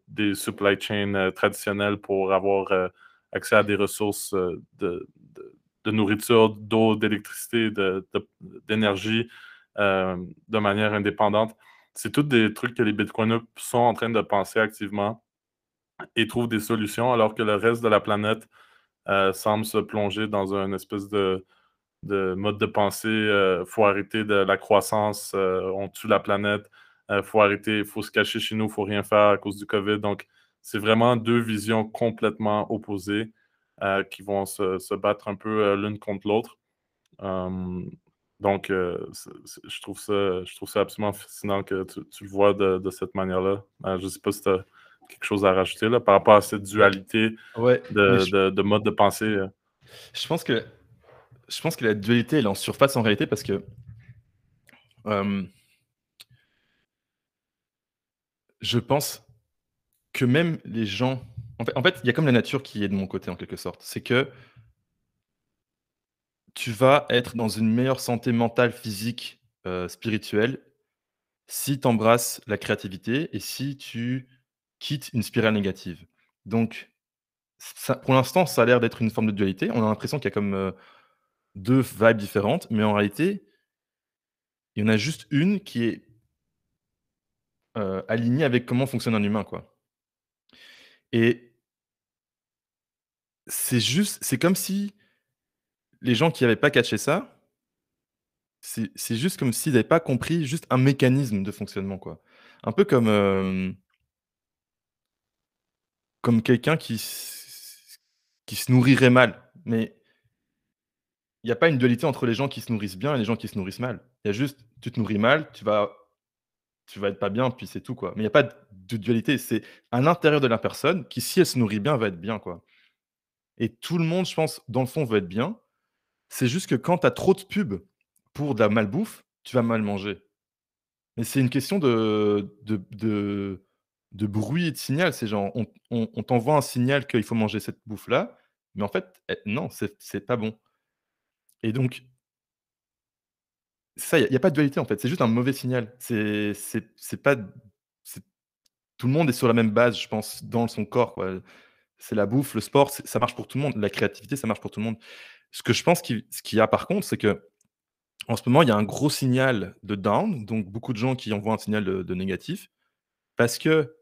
Speaker 3: des supply chains traditionnels pour avoir accès à des ressources de, nourriture, d'eau, d'électricité, d'énergie de manière indépendante. C'est tous des trucs que les Bitcoiners sont en train de penser activement et trouvent des solutions, alors que le reste de la planète euh, semble se plonger dans une espèce de, mode de pensée. Il euh, faut arrêter de la croissance, euh, on tue la planète, il faut arrêter, il faut se cacher chez nous, il faut rien faire à cause du COVID. Donc, c'est vraiment deux visions complètement opposées qui vont se, battre un peu l'une contre l'autre. Hum, donc, je, trouve ça, je trouve ça absolument fascinant que tu, le vois de, cette manière-là. je ne sais pas si tu as quelque chose à rajouter là, par rapport à cette dualité de, mode de pensée? Euh?
Speaker 2: Je pense que je pense que la dualité elle est en surface en réalité parce que je pense que même les gens. En fait, il y a comme la nature qui est de mon côté en quelque sorte. C'est que tu vas être dans une meilleure santé mentale, physique, euh, spirituelle si tu embrasses la créativité et si tu quitte une spirale négative. Donc, pour l'instant, ça a l'air d'être une forme de dualité. On a l'impression qu'il y a comme euh, deux vibes différentes, mais en réalité, il y en a juste une qui est euh, alignée avec comment fonctionne un humain, quoi. Et c'est juste, c'est comme si les gens qui n'avaient pas catché ça, c'est juste comme s'ils n'avaient pas compris juste un mécanisme de fonctionnement, quoi. Un peu comme euh, comme quelqu'un qui, qui se nourrirait mal. Mais il n'y a pas une dualité entre les gens qui se nourrissent bien et les gens qui se nourrissent mal. Il y a juste, tu te nourris mal, tu vas, tu vas être pas bien, puis c'est tout. quoi. Mais il n'y a pas de dualité. C'est à l'intérieur de la personne qui, si elle se nourrit bien, va être bien. quoi. Et tout le monde, je pense, dans le fond, veut être bien. C'est juste que quand tu as trop de pubs pour de la malbouffe, tu vas mal manger. Mais c'est une question de, de, de bruit et de signal. C'est genre, on, t'envoie un signal qu'il faut manger cette bouffe-là, mais en fait, eh, non, c'est pas bon. Et donc, ça, il n'y a, pas de dualité en fait, c'est juste un mauvais signal. C'est pas. Tout le monde est sur la même base, je pense, dans son corps. C'est la bouffe, le sport, ça marche pour tout le monde. La créativité, ça marche pour tout le monde. Ce que je pense qu'il y a par contre, c'est que en ce moment, il y a un gros signal de down, donc beaucoup de gens qui envoient un signal de négatif, parce que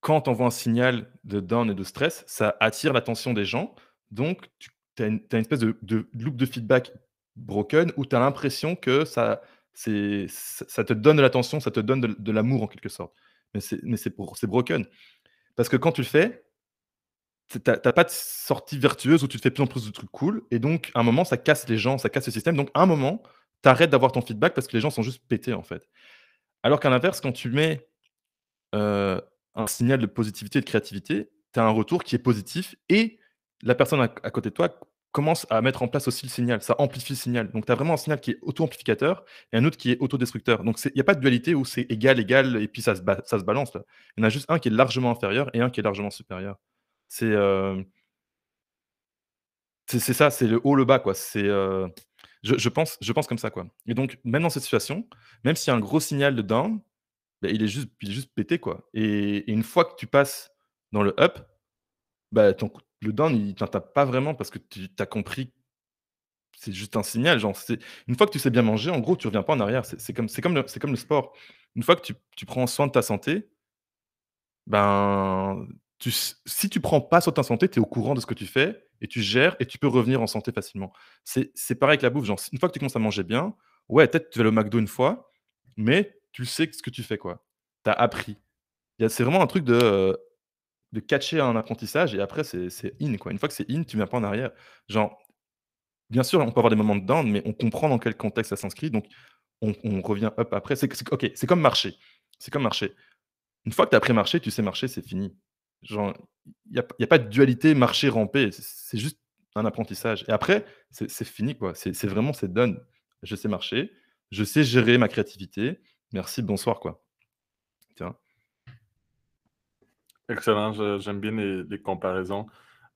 Speaker 2: quand on voit un signal de down et de stress, ça attire l'attention des gens. Donc, tu as une, espèce de, loop de feedback broken où tu as l'impression que ça, ça te donne de l'attention, ça te donne de, l'amour en quelque sorte. Mais c'est broken. Parce que quand tu le fais, tu n'as pas de sortie vertueuse où tu te fais plus en plus de trucs cool. Et donc, à un moment, ça casse les gens, ça casse le système. Donc, à un moment, tu arrêtes d'avoir ton feedback parce que les gens sont juste pétés en fait. Alors qu'à l'inverse, quand tu mets euh, un signal de positivité et de créativité, tu as un retour qui est positif et la personne à, côté de toi commence à mettre en place aussi le signal. Ça amplifie le signal. Donc, tu as vraiment un signal qui est auto-amplificateur et un autre qui est autodestructeur. Donc, il n'y a pas de dualité où c'est égal, égal, et puis ça se, ça se balance. Il y en a juste un qui est largement inférieur et un qui est largement supérieur. C'est euh, ça, c'est le haut, le bas. quoi. C'est euh, je, je, pense, je pense comme ça. quoi. Et donc, même dans cette situation, même s'il y a un gros signal de down, bah, il, est juste, il est juste pété. quoi. Et, et, une fois que tu passes dans le up, bah, ton, le down, il t'en tape pas vraiment parce que tu as compris c'est juste un signal. Genre, une fois que tu sais bien manger, en gros, tu reviens pas en arrière. C'est comme, comme, le, comme le sport. Une fois que tu, tu, prends soin de ta santé, ben, tu, si tu prends pas soin de ta santé, tu es au courant de ce que tu fais et tu gères et tu peux revenir en santé facilement. C'est pareil avec la bouffe. Genre, une fois que tu commences à manger bien, ouais, peut-être tu vas au McDo une fois, mais tu sais ce que tu fais, quoi. Tu as appris. C'est vraiment un truc de. De catcher un apprentissage et après c'est in quoi. Une fois que c'est in, tu viens pas en arrière. Genre, bien sûr, on peut avoir des moments de down, mais on comprend dans quel contexte ça s'inscrit, donc on, revient up après. C'est ok, c'est comme marcher. C'est comme marcher. Une fois que tu as appris marcher, tu sais marcher, c'est fini. Genre, il n'y a, a, pas de dualité marcher, ramper. C'est juste un apprentissage. Et après, c'est fini quoi. C'est vraiment c'est done. Je sais marcher, je sais gérer ma créativité. Merci, bonsoir quoi.
Speaker 3: Excellent, j'aime bien les, comparaisons.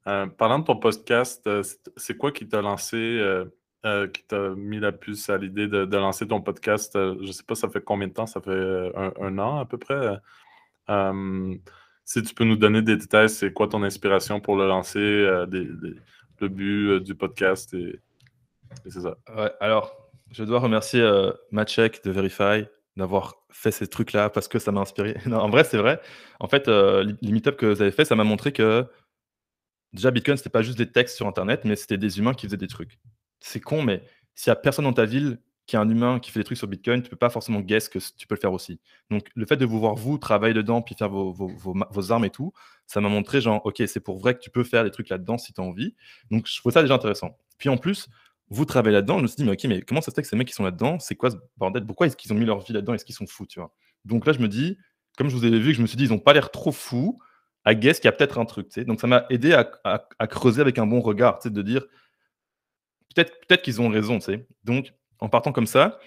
Speaker 3: Euh, parlant de ton podcast, euh, c'est quoi qui t'a lancé, euh, qui t'a mis la puce à l'idée de, lancer ton podcast? je ne sais pas, ça fait combien de temps? Ça fait un, an à peu près? si tu peux nous donner des détails, c'est quoi ton inspiration pour le lancer, le but du podcast et, c'est ça.
Speaker 2: alors, je dois remercier Maciek de Verify d'avoir fait ces trucs-là parce que ça m'a inspiré. (laughs) En vrai, c'est vrai. En fait, euh, les meetups que vous avez fait, ça m'a montré que déjà Bitcoin, c'était pas juste des textes sur Internet, mais c'était des humains qui faisaient des trucs. C'est con, mais s'il y a personne dans ta ville qui est un humain qui fait des trucs sur Bitcoin, tu peux pas forcément guess que tu peux le faire aussi. Donc, le fait de vous voir vous travailler dedans, puis faire vos, vos, vos, armes et tout, ça m'a montré genre, ok, c'est pour vrai que tu peux faire des trucs là-dedans si tu as envie. Donc, je trouve ça déjà intéressant. Puis en plus, vous travaillez là-dedans. Me suis dit, mais ok, mais comment ça se fait que ces mecs qui sont là-dedans, c'est quoi ce bordel? Pourquoi est-ce qu'ils ont mis leur vie là-dedans? Est-ce qu'ils sont fous, tu vois? Donc là, je me dis, comme je vous avais vu, je me suis dit, ils n'ont pas l'air trop fous. À guess qu'il y a peut-être un truc, tu sais. Donc ça m'a aidé à, creuser avec un bon regard, tu de dire, peut-être peut qu'ils ont raison, tu sais. Donc, en partant comme ça,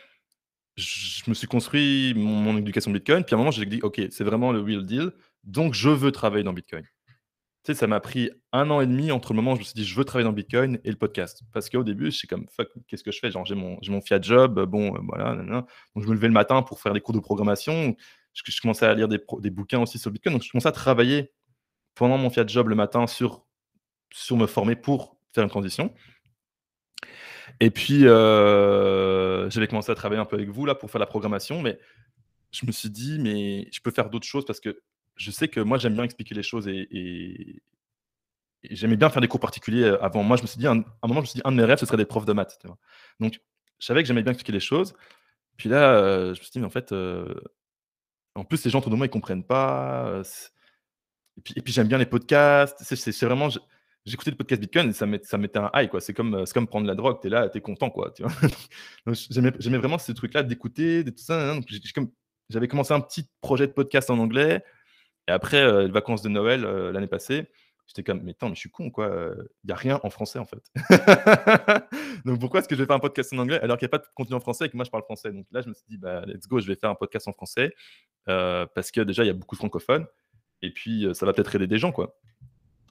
Speaker 2: je me suis construit mon, mon éducation Bitcoin. Puis à un moment, j'ai dit, ok, c'est vraiment le real deal. Donc, je veux travailler dans Bitcoin. Tu sais, ça m'a pris un an et demi entre le moment où je me suis dit, je veux travailler dans Bitcoin et le podcast. Parce qu'au début, je suis comme, fuck, qu'est-ce que je fais? Genre, j'ai mon, mon Fiat Job, bon, euh, voilà, Donc, je me levais le matin pour faire des cours de programmation. Je, je commençais à lire des, des, bouquins aussi sur Bitcoin. Donc, je commençais à travailler pendant mon Fiat Job le matin sur, sur me former pour faire une transition. Et puis, euh, j'avais commencé à travailler un peu avec vous là pour faire la programmation, mais je me suis dit, mais je peux faire d'autres choses parce que je sais que moi, j'aime bien expliquer les choses et, j'aimais bien faire des cours particuliers euh, avant. Moi, je me suis dit, un, un moment, je me suis dit, un de mes rêves, ce serait d'être prof de maths. Donc, je savais que j'aimais bien expliquer les choses. Puis là, euh, je me suis dit, mais en fait, euh, en plus, les gens autour de moi, ils comprennent pas. et puis, j'aime bien les podcasts. C'est vraiment. J'écoutais le podcast Bitcoin et ça mettait un high. C'est comme, comme prendre la drogue, tu es là, tu es content, quoi. (laughs) J'aimais vraiment ce truc-là d'écouter, tout ça. J'avais commencé un petit projet de podcast en anglais. Et après, les vacances de Noël l'année passée, j'étais comme, mais attends, mais je suis con, quoi. Il n'y a rien en français, en fait. (laughs) donc pourquoi est-ce que je vais faire un podcast en anglais alors qu'il n'y a pas de contenu en français et que moi, je parle français? Donc là, je me suis dit, bah, let's go, je vais faire un podcast en français parce que déjà, il y a beaucoup de francophones. Et puis, ça va peut-être aider des gens, quoi.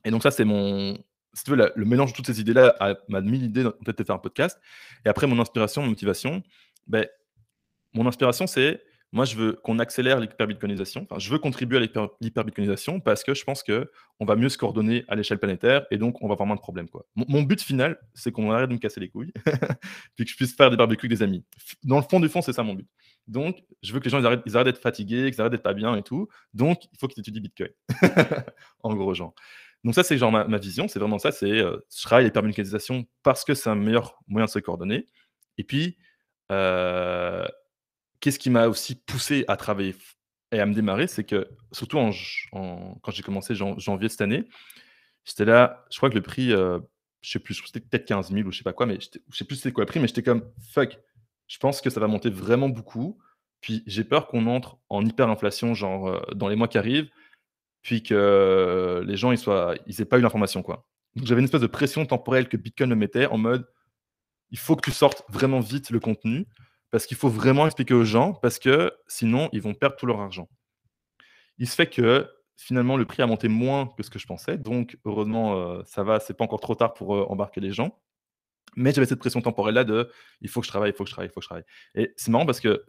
Speaker 2: Et donc ça, c'est mon... Si tu veux, le mélange de toutes ces idées-là m'a mis l'idée peut-être de faire un podcast. Et après, mon inspiration, mon motivation, ben, mon inspiration, c'est moi, je veux qu'on accélère l'hyperbitcoinisation. Enfin, je veux contribuer à l'hyperbitcoinisation parce que je pense qu'on va mieux se coordonner à l'échelle planétaire et donc on va avoir moins de problèmes. Quoi. Mon, but final, c'est qu'on arrête de me casser les couilles (laughs) puis que je puisse faire des barbecues avec des amis. Dans le fond du fond, c'est ça mon but. Donc, je veux que les gens ils arrêtent, d'être fatigués, qu'ils arrêtent d'être pas bien et tout. Donc, il faut qu'ils étudient Bitcoin. (laughs) en gros, genre. Donc, ça, c'est genre ma, vision. C'est vraiment ça. C'est euh, je travaille l'hyperbitcoinisation parce que c'est un meilleur moyen de se coordonner. Et puis, euh, qu'est-ce qui m'a aussi poussé à travailler et à me démarrer, c'est que, surtout quand j'ai commencé janvier de cette année, j'étais là, je crois que le prix, euh, je sais plus, c'était peut-être 15 000 ou je sais pas quoi, mais je sais plus c'était quoi le prix, mais j'étais comme, fuck, je pense que ça va monter vraiment beaucoup. Puis j'ai peur qu'on entre en hyperinflation, genre euh, dans les mois qui arrivent, puis que les gens ils soient, ils aient pas eu l'information quoi. Donc j'avais une espèce de pression temporelle que Bitcoin me mettait en mode il faut que tu sortes vraiment vite le contenu parce qu'il faut vraiment expliquer aux gens parce que sinon ils vont perdre tout leur argent. Il se fait que finalement le prix a monté moins que ce que je pensais, donc heureusement euh, ça va, c'est pas encore trop tard pour euh, embarquer les gens. Mais j'avais cette pression temporelle là de il faut que je travaille, il faut que je travaille, il faut que je travaille. Et c'est marrant parce que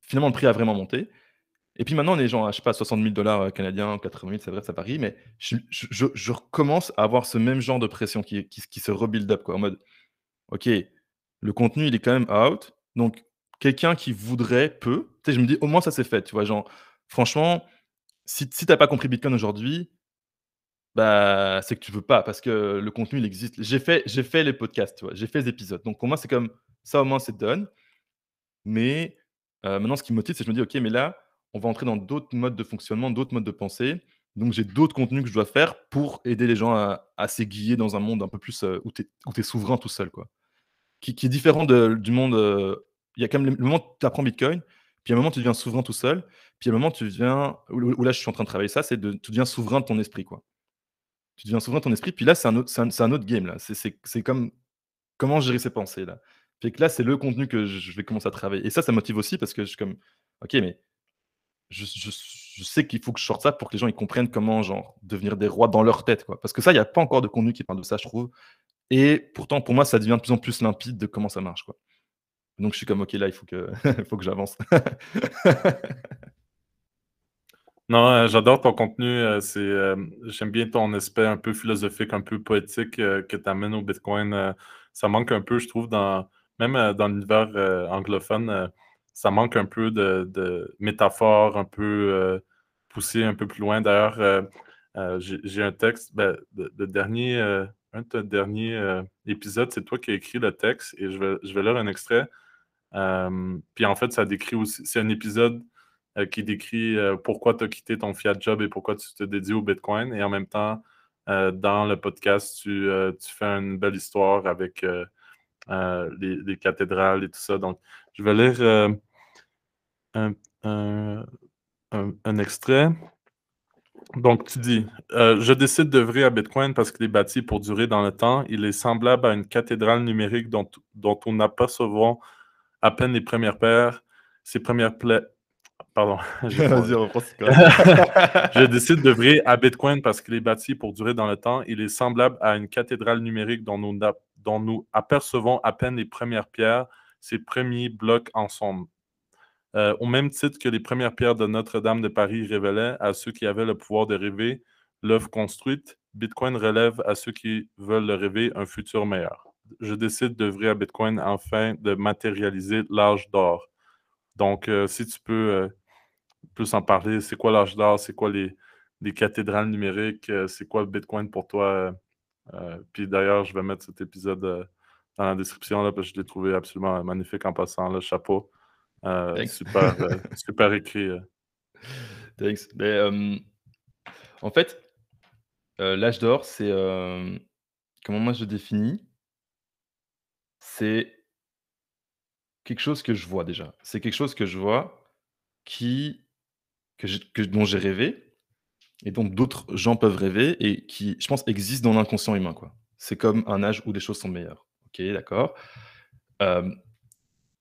Speaker 2: finalement le prix a vraiment monté. Et puis maintenant, on est genre, je sais pas, 60 000 dollars euh, canadiens, 80 000, c'est vrai, ça varie, mais je, recommence à avoir ce même genre de pression qui, qui, qui se rebuild up, quoi, en mode, OK, le contenu, il est quand même out, donc quelqu'un qui voudrait peut, tu sais, je me dis, au moins ça c'est fait, tu vois, genre, franchement, si, si tu n'as pas compris Bitcoin aujourd'hui, bah, c'est que tu veux pas, parce que le contenu, il existe. J'ai fait, j'ai fait les podcasts, j'ai fait les épisodes, donc pour moi, c'est comme, ça au moins c'est done, mais euh, maintenant, ce qui me motive, c'est que je me dis, OK, mais là, on va entrer dans d'autres modes de fonctionnement, d'autres modes de pensée. Donc, j'ai d'autres contenus que je dois faire pour aider les gens à, s'aiguiller dans un monde un peu plus euh, où tu es, souverain tout seul, quoi. Qui, est différent du monde. Euh, il y a quand même le moment où tu apprends Bitcoin, puis à un moment, tu deviens souverain tout seul, puis à un moment, tu deviens. Où, là, je suis en train de travailler ça, c'est de. Tu deviens souverain de ton esprit, quoi. Tu deviens souverain de ton esprit, puis là, c'est un, autre, un, autre game, là. C'est comme. Comment gérer ses pensées, là. Là, c'est le contenu que je vais commencer à travailler. Et ça, ça motive aussi parce que je suis comme. Ok, mais je, sais qu'il faut que je sorte ça pour que les gens ils comprennent comment genre devenir des rois dans leur tête. Parce que ça, il n'y a pas encore de contenu qui parle de ça, je trouve. Et pourtant, pour moi, ça devient de plus en plus limpide de comment ça marche quoi. Donc je suis comme ok là, il faut que, (laughs) faut que j'avance. (laughs)
Speaker 3: non, euh, j'adore ton contenu. Euh, euh, j'aime bien ton aspect un peu philosophique, un peu poétique que tu amènes au Bitcoin. ça manque un peu, je trouve, dans même dans l'univers anglophone ça manque un peu de, de métaphores un peu poussées un peu plus loin. D'ailleurs, j'ai un texte, ben, de, dernier, un de tes derniers épisodes, c'est toi qui as écrit le texte et je vais, je vais lire un extrait. puis en fait, ça décrit aussi, c'est un épisode qui décrit pourquoi tu as quitté ton fiat job et pourquoi tu te dédies au Bitcoin. Et en même temps, dans le podcast, tu, tu, fais une belle histoire avec les, cathédrales et tout ça. Donc, je vais lire euh, un, extrait. Donc, tu dis euh, Je décide d'œuvrer à Bitcoin parce qu'il est bâti pour durer dans le temps. Il est semblable à une cathédrale numérique dont, dont on souvent à peine les premières paires, ses premières plaies. Pardon. (laughs) (laughs) (laughs) je décide d'œuvrer à Bitcoin parce qu'il est bâti pour durer dans le temps. Il est semblable à une cathédrale numérique dont nous, dont nous apercevons à peine les premières pierres, ses premiers blocs ensemble. Euh, au même titre que les premières pierres de Notre-Dame de Paris révélaient à ceux qui avaient le pouvoir de rêver l'œuvre construite, Bitcoin relève à ceux qui veulent le rêver un futur meilleur. Je décide d'œuvrer à Bitcoin afin de matérialiser l'âge d'or. Donc, euh, si tu peux euh, plus en parler, c'est quoi l'âge d'or? C'est quoi les, les, cathédrales numériques? c'est quoi le Bitcoin pour toi? puis d'ailleurs, je vais mettre cet épisode dans la description là, parce que je l'ai trouvé absolument magnifique en passant, le chapeau. Euh, super, euh, (laughs) super écrit. Euh.
Speaker 2: Thanks. en fait, l'âge d'or, c'est comment moi je le définis? C'est quelque chose que je vois déjà. C'est quelque chose que je vois qui que, dont j'ai rêvé et dont d'autres gens peuvent rêver et qui, je pense, existe dans l'inconscient humain. Quoi. C'est comme un âge où les choses sont meilleures. Ok, d'accord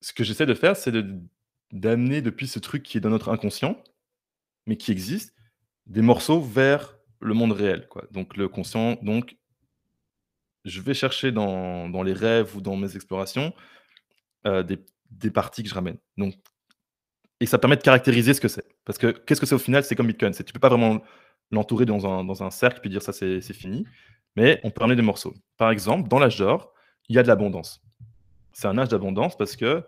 Speaker 2: ce que j'essaie de faire, c'est d'amener depuis ce truc qui est dans notre inconscient, mais qui existe, des morceaux vers le monde réel. Quoi. Donc le conscient, donc je vais chercher dans, les rêves ou dans mes explorations euh, des, parties que je ramène. Donc, et ça permet de caractériser ce que c'est. Parce que qu'est-ce que c'est au final? C'est comme Bitcoin. Tu ne peux pas vraiment l'entourer dans un, dans un cercle puis dire ça c'est fini. Mais on peut ramener des morceaux. Par exemple, dans l'âge d'or, il y a de l'abondance c'est un âge d'abondance parce que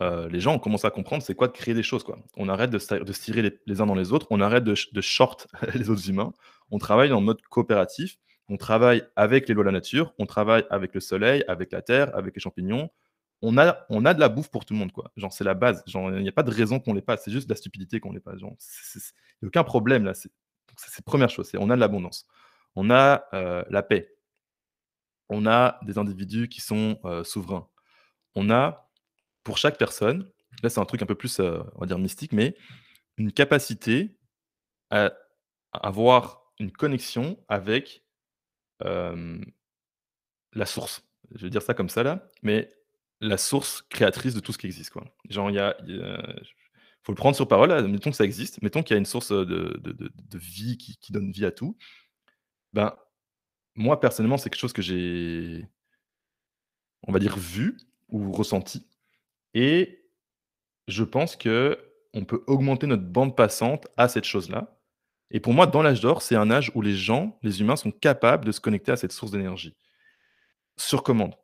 Speaker 2: euh, les gens ont commencé à comprendre c'est quoi de créer des choses. Quoi. On arrête de, se tirer les, uns dans les autres, on arrête de, short (laughs) les autres humains, on travaille en mode coopératif, on travaille avec les lois de la nature, on travaille avec le soleil, avec la terre, avec les champignons. On a, on a de la bouffe pour tout le monde. Quoi. Genre, c'est la base. il n'y a pas de raison qu'on l'ait pas. C'est juste de la stupidité qu'on l'ait pas. Il n'y a aucun problème là. C'est la première chose. on a de l'abondance. On a euh, la paix. On a des individus qui sont euh, souverains on a, pour chaque personne, là c'est un truc un peu plus, euh, on va dire mystique, mais une capacité à avoir une connexion avec la source. Je vais dire ça comme ça là, mais la source créatrice de tout ce qui existe, quoi. Genre, il y faut le prendre sur parole, mettons que ça existe, mettons qu'il y a une source, de de vie qui qui donne vie à tout. Ben, moi personnellement, c'est quelque chose que j'ai on va dire vu ou ressenti et je pense qu'on peut augmenter notre bande passante à cette chose-là et pour moi, dans l'âge d'or, c'est un âge où les gens, les humains sont capables de se connecter à cette source d'énergie. Sur commande,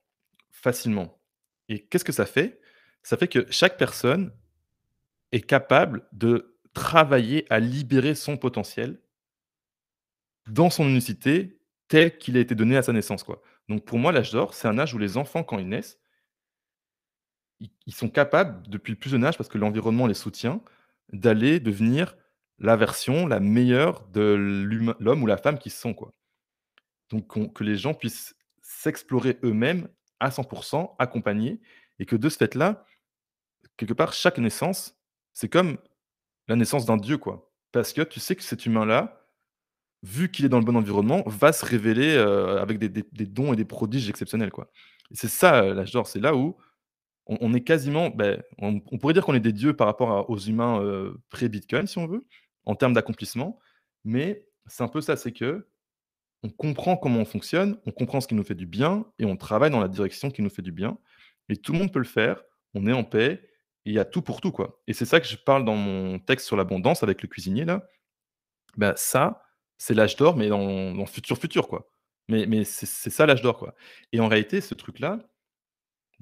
Speaker 2: facilement et qu'est-ce que ça fait? Ça fait que chaque personne est capable de travailler à libérer son potentiel dans son unicité tel qu'il a été donné à sa naissance, quoi. Donc pour moi, l'âge d'or, c'est un âge où les enfants, quand ils naissent ils sont capables, depuis le plus jeune âge, parce que l'environnement les soutient, d'aller devenir la version la meilleure de l'homme ou la femme qu'ils sont, quoi. Donc que les gens puissent s'explorer eux-mêmes à 100% accompagnés et que de ce fait-là, quelque part, chaque naissance, c'est comme la naissance d'un dieu, quoi. Parce que tu sais que cet humain-là, vu qu'il est dans le bon environnement, va se révéler, euh, avec des dons et des prodiges exceptionnels, c'est ça, euh, l'âge d'or, c'est là où on, est quasiment, ben, on, pourrait dire qu'on est des dieux par rapport aux humains euh, pré-Bitcoin, si on veut, en termes d'accomplissement. Mais c'est un peu ça, c'est que on comprend comment on fonctionne, on comprend ce qui nous fait du bien et on travaille dans la direction qui nous fait du bien. Et tout le monde peut le faire. On est en paix. il y a tout pour tout, quoi. Et c'est ça que je parle dans mon texte sur l'abondance avec le cuisinier là. Ben, ça, c'est l'âge d'or, mais dans, dans futur futur, quoi. Mais, mais c'est ça l'âge d'or, quoi. Et en réalité, ce truc-là,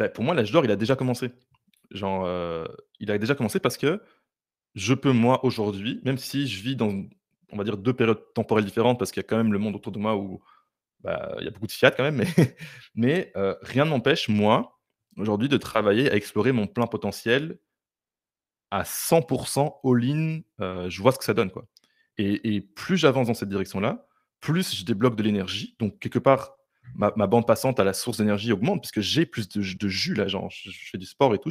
Speaker 2: bah, pour moi, l'âge d'or, il a déjà commencé. Genre, euh, il a déjà commencé parce que je peux, moi, aujourd'hui, même si je vis dans, on va dire, deux périodes temporelles différentes, parce qu'il y a quand même le monde autour de moi où bah, il y a beaucoup de fiat quand même, mais, (laughs) mais euh, rien ne m'empêche, moi, aujourd'hui, de travailler à explorer mon plein potentiel à 100% all-in. Euh, je vois ce que ça donne, quoi. Et plus j'avance dans cette direction-là, plus je débloque de l'énergie. Donc, quelque part, ma, bande passante à la source d'énergie augmente puisque j'ai plus de, jus là, genre je, fais du sport et tout,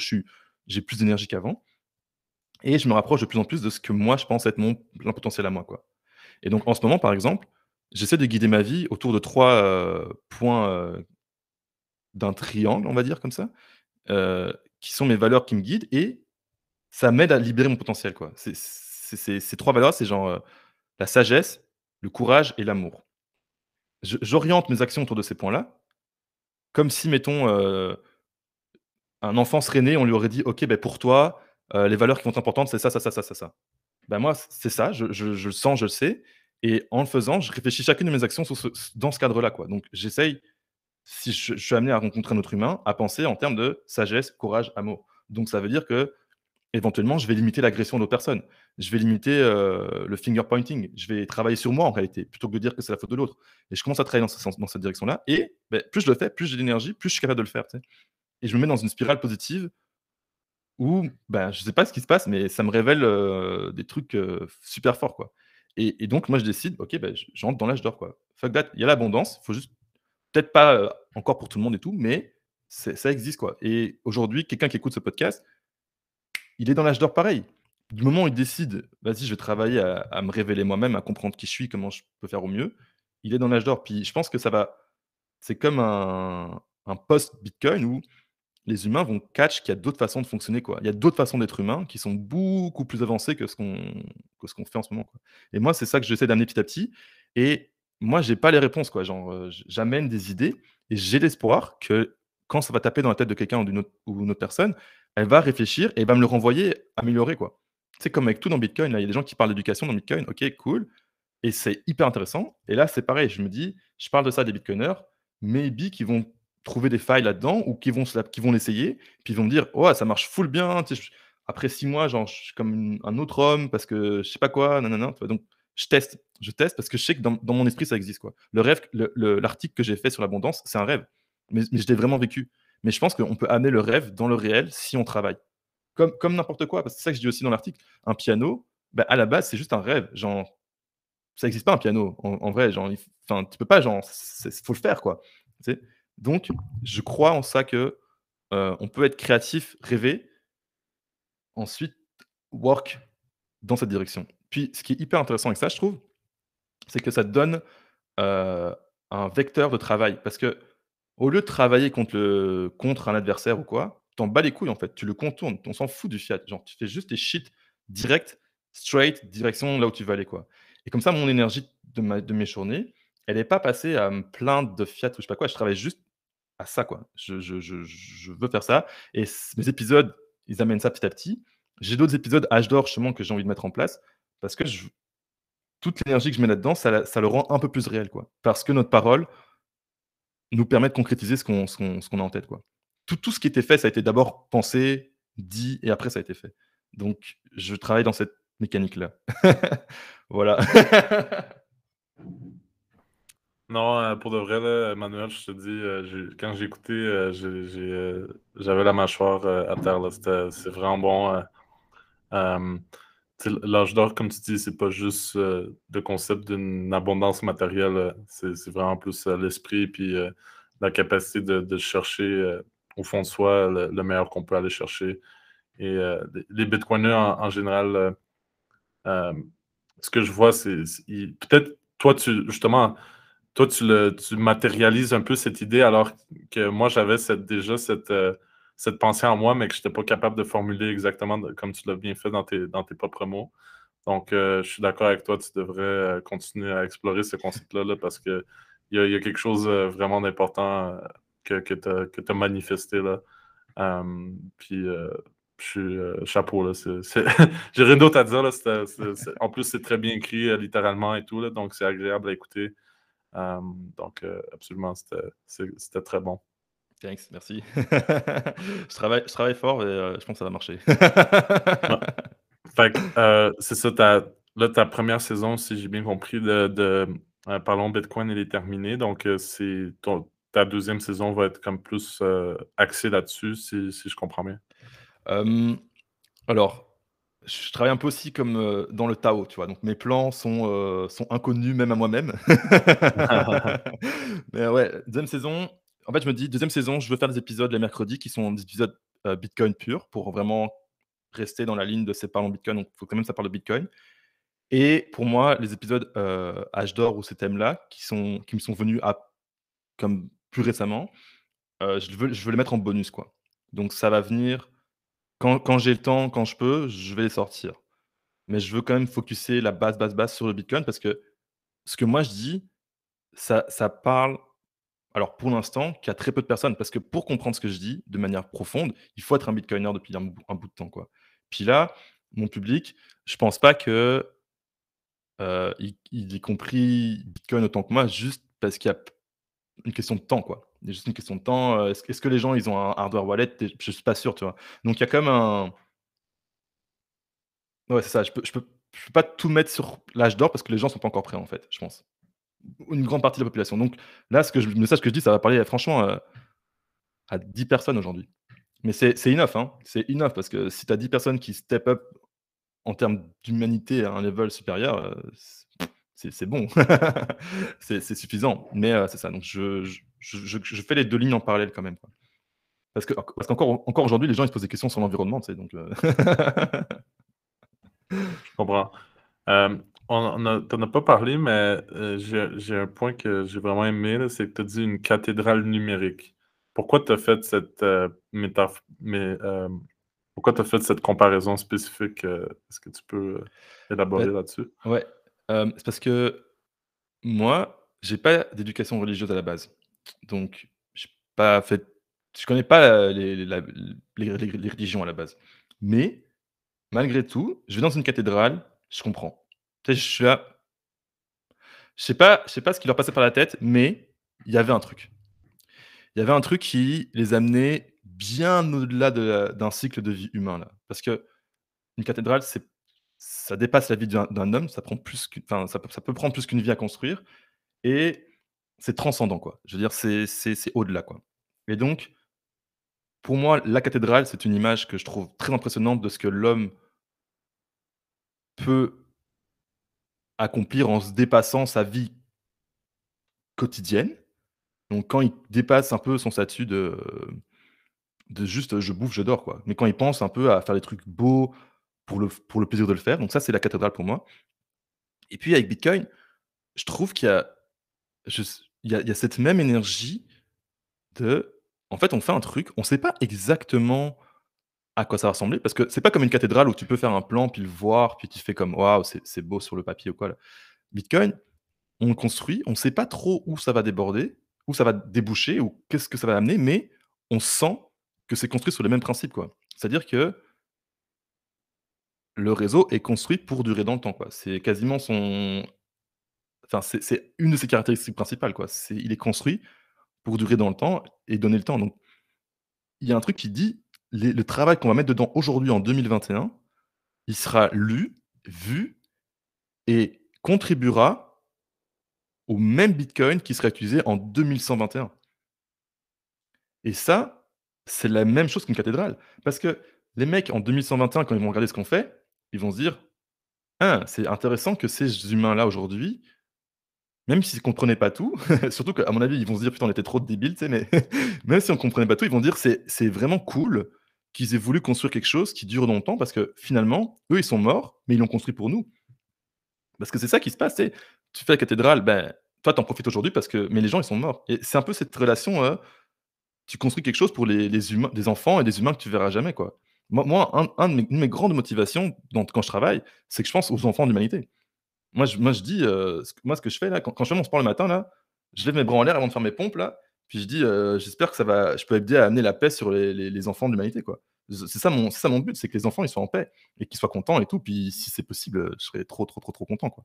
Speaker 2: j'ai plus d'énergie qu'avant. Et je me rapproche de plus en plus de ce que moi je pense être mon plein potentiel à moi. Quoi. Et donc en ce moment, par exemple, j'essaie de guider ma vie autour de trois euh, points euh, d'un triangle, on va dire comme ça, euh, qui sont mes valeurs qui me guident et ça m'aide à libérer mon potentiel. Quoi. ces trois valeurs, c'est genre la sagesse, le courage et l'amour j'oriente mes actions autour de ces points-là, comme si, mettons, euh, un enfant serait né, on lui aurait dit: «OK, ben pour toi, euh, les valeurs qui être importantes, c'est ça, ça, ça, ça, ça, ça». Ben moi, c'est ça, je le sens, je le sais et en le faisant, je réfléchis chacune de mes actions dans ce cadre-là, quoi. Donc j'essaye, si je suis amené à rencontrer un autre humain, à penser en termes de sagesse, courage, amour. Donc ça veut dire que éventuellement, je vais limiter l'agression d'autres personnes. Je vais limiter euh, le finger pointing. Je vais travailler sur moi en réalité, plutôt que de dire que c'est la faute de l'autre. Et je commence à travailler dans, cette direction-là. Et ben, plus je le fais, plus j'ai d'énergie, plus je suis capable de le faire. Et je me mets dans une spirale positive où ben, je ne sais pas ce qui se passe, mais ça me révèle euh, des trucs euh, super forts. Quoi. Et, donc, moi, je décide, OK, ben, j'entre dans l'âge d'or. Il y a l'abondance. Il faut juste, peut-être pas encore pour tout le monde et tout, mais ça existe. quoi. Et aujourd'hui, quelqu'un qui écoute ce podcast, il est dans l'âge d'or pareil. Du moment où il décide, vas-y, je vais travailler à, me révéler moi-même, à comprendre qui je suis, comment je peux faire au mieux, il est dans l'âge d'or. Puis je pense que ça va. C'est comme un, post-Bitcoin où les humains vont catch qu'il y a d'autres façons de fonctionner. Quoi. Il y a d'autres façons d'être humain qui sont beaucoup plus avancées que ce qu'on qu'on fait en ce moment. Et moi, c'est ça que j'essaie d'amener petit à petit. Et moi, j'ai pas les réponses. Euh, j'amène des idées et j'ai l'espoir que quand ça va taper dans la tête de quelqu'un ou d'une autre, personne, elle va réfléchir et va me le renvoyer amélioré, quoi. C'est comme avec tout dans Bitcoin, il y a des gens qui parlent d'éducation dans Bitcoin, OK, cool et c'est hyper intéressant et là, c'est pareil, je me dis: «Je parle de ça à des bitcoiners, maybe qui vont trouver des failles là-dedans ou qui vont qui vont l'essayer, puis ils vont me dire: «Ouais, ça marche full bien, après 6 mois, genre, je suis comme un autre homme parce que je sais pas quoi, nanana», tu Donc je teste, je teste parce que je sais que dans mon esprit, ça existe, quoi. Le rêve l'article que j'ai fait sur l'abondance, c'est un rêve, mais mais je l'ai vraiment vécu. Mais je pense qu'on peut amener le rêve dans le réel si on travaille. Comme, comme n'importe quoi, parce que c'est ça que je dis aussi dans l'article. Un piano, bah, à la base, c'est juste un rêve. Genre, ça n'existe pas un piano, en, vrai. Genre, enfin, tu peux pas, genre, il faut le faire, quoi. Donc, je crois en ça que euh, on peut être créatif, rêver, ensuite work dans cette direction. Puis, ce qui est hyper intéressant avec ça, je trouve, c'est que ça donne euh, un vecteur de travail. Parce que au lieu de travailler contre, contre un adversaire ou quoi, t'en bats les couilles en fait. Tu le contournes. On s'en fout du fiat. Genre, tu fais juste tes shit direct, straight, direction là où tu vas aller quoi. Et comme ça, mon énergie de, ma, de mes journées, elle n'est pas passée à me plaindre de fiat ou je sais pas quoi. Je travaille juste à ça quoi. Je, je, je, veux faire ça. Et mes épisodes, ils amènent ça petit à petit. J'ai d'autres épisodes âge d'or justement que j'ai envie de mettre en place parce que toute l'énergie que je mets là-dedans, ça, ça, le rend un peu plus réel quoi. Parce que notre parole nous permet de concrétiser ce qu'on qu'on a en tête quoi. Tout, ce qui était fait, ça a été d'abord pensé, dit et après ça a été fait. Donc je travaille dans cette mécanique là. (laughs) voilà. (laughs)
Speaker 3: Non, euh, pour de vrai, là, Manuel, je te dis, euh, quand j'ai écouté, euh, j'avais la mâchoire à terre. C'est vraiment bon. L'âge d'or, comme tu dis, c'est pas juste le concept d'une abondance matérielle. c'est vraiment plus l'esprit puis la capacité de, chercher au fond de soi le, meilleur qu'on peut aller chercher. Et les bitcoiners en, général, ce que je vois, c'est peut-être toi, tu justement toi, tu, le, tu matérialises un peu cette idée alors que moi, j'avais déjà cette, euh, pensée en moi, mais que je n'étais pas capable de formuler exactement comme tu l'as bien fait dans tes, dans propres mots. Donc, euh, je suis d'accord avec toi, tu devrais euh, continuer à explorer ce concept-là parce qu'il y a quelque chose vraiment d'important que, que tu as, manifesté là. puis, je suis chapeau. Là, (laughs) J'ai rien d'autre à dire. Là, en plus, c'est très bien écrit littéralement et tout. Là, donc, c'est agréable à écouter. Euh, donc, euh, absolument, c'était très bon.
Speaker 2: Thanks, merci. (laughs) je, travaille, je travaille fort et euh, je pense que ça va marcher.
Speaker 3: c'est ça, ta, là, ta première saison, si j'ai bien compris, de, de Parlons Bitcoin, elle est terminée. Donc, c'est ta deuxième saison va être comme plus axée là-dessus, si, si, je comprends bien?
Speaker 2: alors, je travaille un peu aussi comme euh, dans le Tao, tu vois. Donc mes plans sont, euh, sont inconnus même à moi-même. (laughs) Mais ouais, deuxième saison. En fait, je me dis, deuxième saison, je veux faire des épisodes les mercredis qui sont des épisodes euh, Bitcoin pur pour vraiment rester dans la ligne de ces parlons Bitcoin. Donc, il faut quand même que ça parle de Bitcoin. Et pour moi, les épisodes H d'or ou ces thèmes-là qui, sont, qui me sont venus à, comme plus récemment, je, veux, je veux les mettre en bonus, quoi. Donc, ça va venir quand, j'ai le temps, quand je peux, je vais les sortir. Mais je veux quand même focuser la base, base, base sur le Bitcoin parce que ce que moi je dis, ça, parle, alors pour l'instant, qu'il y a très peu de personnes. Parce que pour comprendre ce que je dis de manière profonde, il faut être un Bitcoiner depuis un, bout de temps. Quoi. Puis là, mon public, je pense pas que euh, il, ait compris Bitcoin autant que moi juste parce qu'il y a une question de temps. quoi. C'est juste une question de temps. Euh, est-ce que les gens, ils ont un hardware wallet? Je suis pas sûr, tu vois. Donc, il y a même un. Ouais, c'est ça. Je peux, je peux, je peux pas tout mettre sur l'âge d'or parce que les gens sont pas encore prêts, en fait, je pense. Une grande partie de la population. Donc, là, ce que je, le message que je dis, ça va parler, franchement, euh, à 10 personnes aujourd'hui. Mais c'est enough, hein. C'est enough parce que si tu as 10 personnes qui step up en termes d'humanité à un level supérieur, euh, c'est bon. (laughs) c'est suffisant. Mais c'est ça. Donc, je, je, fais les deux lignes en parallèle quand même. Parce que parce qu'encore encore aujourd'hui, les gens ils se posent des questions sur l'environnement. Tu sais, donc, (laughs)
Speaker 3: je comprends. Euh, on n'en a pas parlé, mais j'ai un point que j'ai vraiment aimé, c'est que tu as dit une cathédrale numérique. Pourquoi tu as fait cette mais, pourquoi tu as fait cette comparaison spécifique? Est-ce que tu peux élaborer là-dessus?
Speaker 2: Ouais, c'est parce que moi, j'ai pas d'éducation religieuse à la base. Donc, je pas fait je connais pas les religions à la base. Mais malgré tout, je vais dans une cathédrale, je comprends. Tu sais, je suis là je sais pas je sais pas ce qui leur passait par la tête, mais il y avait un truc. Il y avait un truc qui les amenait bien au-delà d'un cycle de vie humain là. Parce que une cathédrale, c'est ça dépasse la vie d'un homme, ça prend plus ça ça peut prendre plus qu'une vie à construire et c'est transcendant, quoi. Je veux dire, c'est au-delà, quoi. Et donc, pour moi, la cathédrale, c'est une image que je trouve très impressionnante de ce que l'homme peut accomplir en se dépassant sa vie quotidienne. Donc, quand il dépasse un peu son statut de, de juste je bouffe, je dors, quoi. Mais quand il pense un peu à faire des trucs beaux pour le, pour le plaisir de le faire. Donc, ça, c'est la cathédrale pour moi. Et puis, avec Bitcoin, je trouve qu'il y a. Je, il y a, cette même énergie de, en fait, on fait un truc, on sait pas exactement à quoi ça va ressembler, parce que c'est pas comme une cathédrale où tu peux faire un plan, puis le voir, puis tu fais comme waouh, c'est beau sur le papier ou quoi. Là. Bitcoin, on le construit, on sait pas trop où ça va déborder, où ça va déboucher, ou qu'est-ce que ça va amener, mais on sent que c'est construit sur les mêmes principes, quoi. C'est-à-dire que le réseau est construit pour durer dans le temps. C'est quasiment son enfin, c'est une de ses caractéristiques principales, quoi. C'est il est construit pour durer dans le temps et donner le temps. Donc, il y a un truc qui dit le travail qu'on va mettre dedans aujourd'hui en 2021, il sera lu, vu et contribuera au même Bitcoin qui sera utilisé en 2121. Et ça, c'est la même chose qu'une cathédrale. Parce que les mecs en 2121, quand ils vont regarder ce qu'on fait, ils vont se dire Ah, c'est intéressant que ces humains-là aujourd'hui, même s'ils ne comprenaient pas tout, (laughs) surtout qu'à mon avis, ils vont se dire Putain, on était trop débiles, mais (laughs) même si on ne comprenait pas tout, ils vont dire C'est vraiment cool qu'ils aient voulu construire quelque chose qui dure longtemps parce que finalement, eux, ils sont morts, mais ils l'ont construit pour nous. Parce que c'est ça qui se passe, tu fais la cathédrale, ben, toi, tu en profites aujourd'hui parce que. Mais les gens, ils sont morts. Et c'est un peu cette relation. euh, tu construis quelque chose pour les, les humains, des enfants et des humains que tu verras jamais, quoi. Moi, mes, une de mes grandes motivations quand je travaille, c'est que je pense aux enfants de l'humanité. Moi, je, dis, euh, ce moi, ce que je fais là, quand, je fais mon sport le matin, là, je lève mes bras en l'air avant de faire mes pompes, là, puis je dis, euh, j'espère que ça va, je peux aider à amener la paix sur les, enfants de l'humanité, quoi. C'est ça mon, ça mon but, c'est que les enfants ils soient en paix et qu'ils soient contents et tout. Puis si c'est possible, je serais trop, trop, trop, trop content.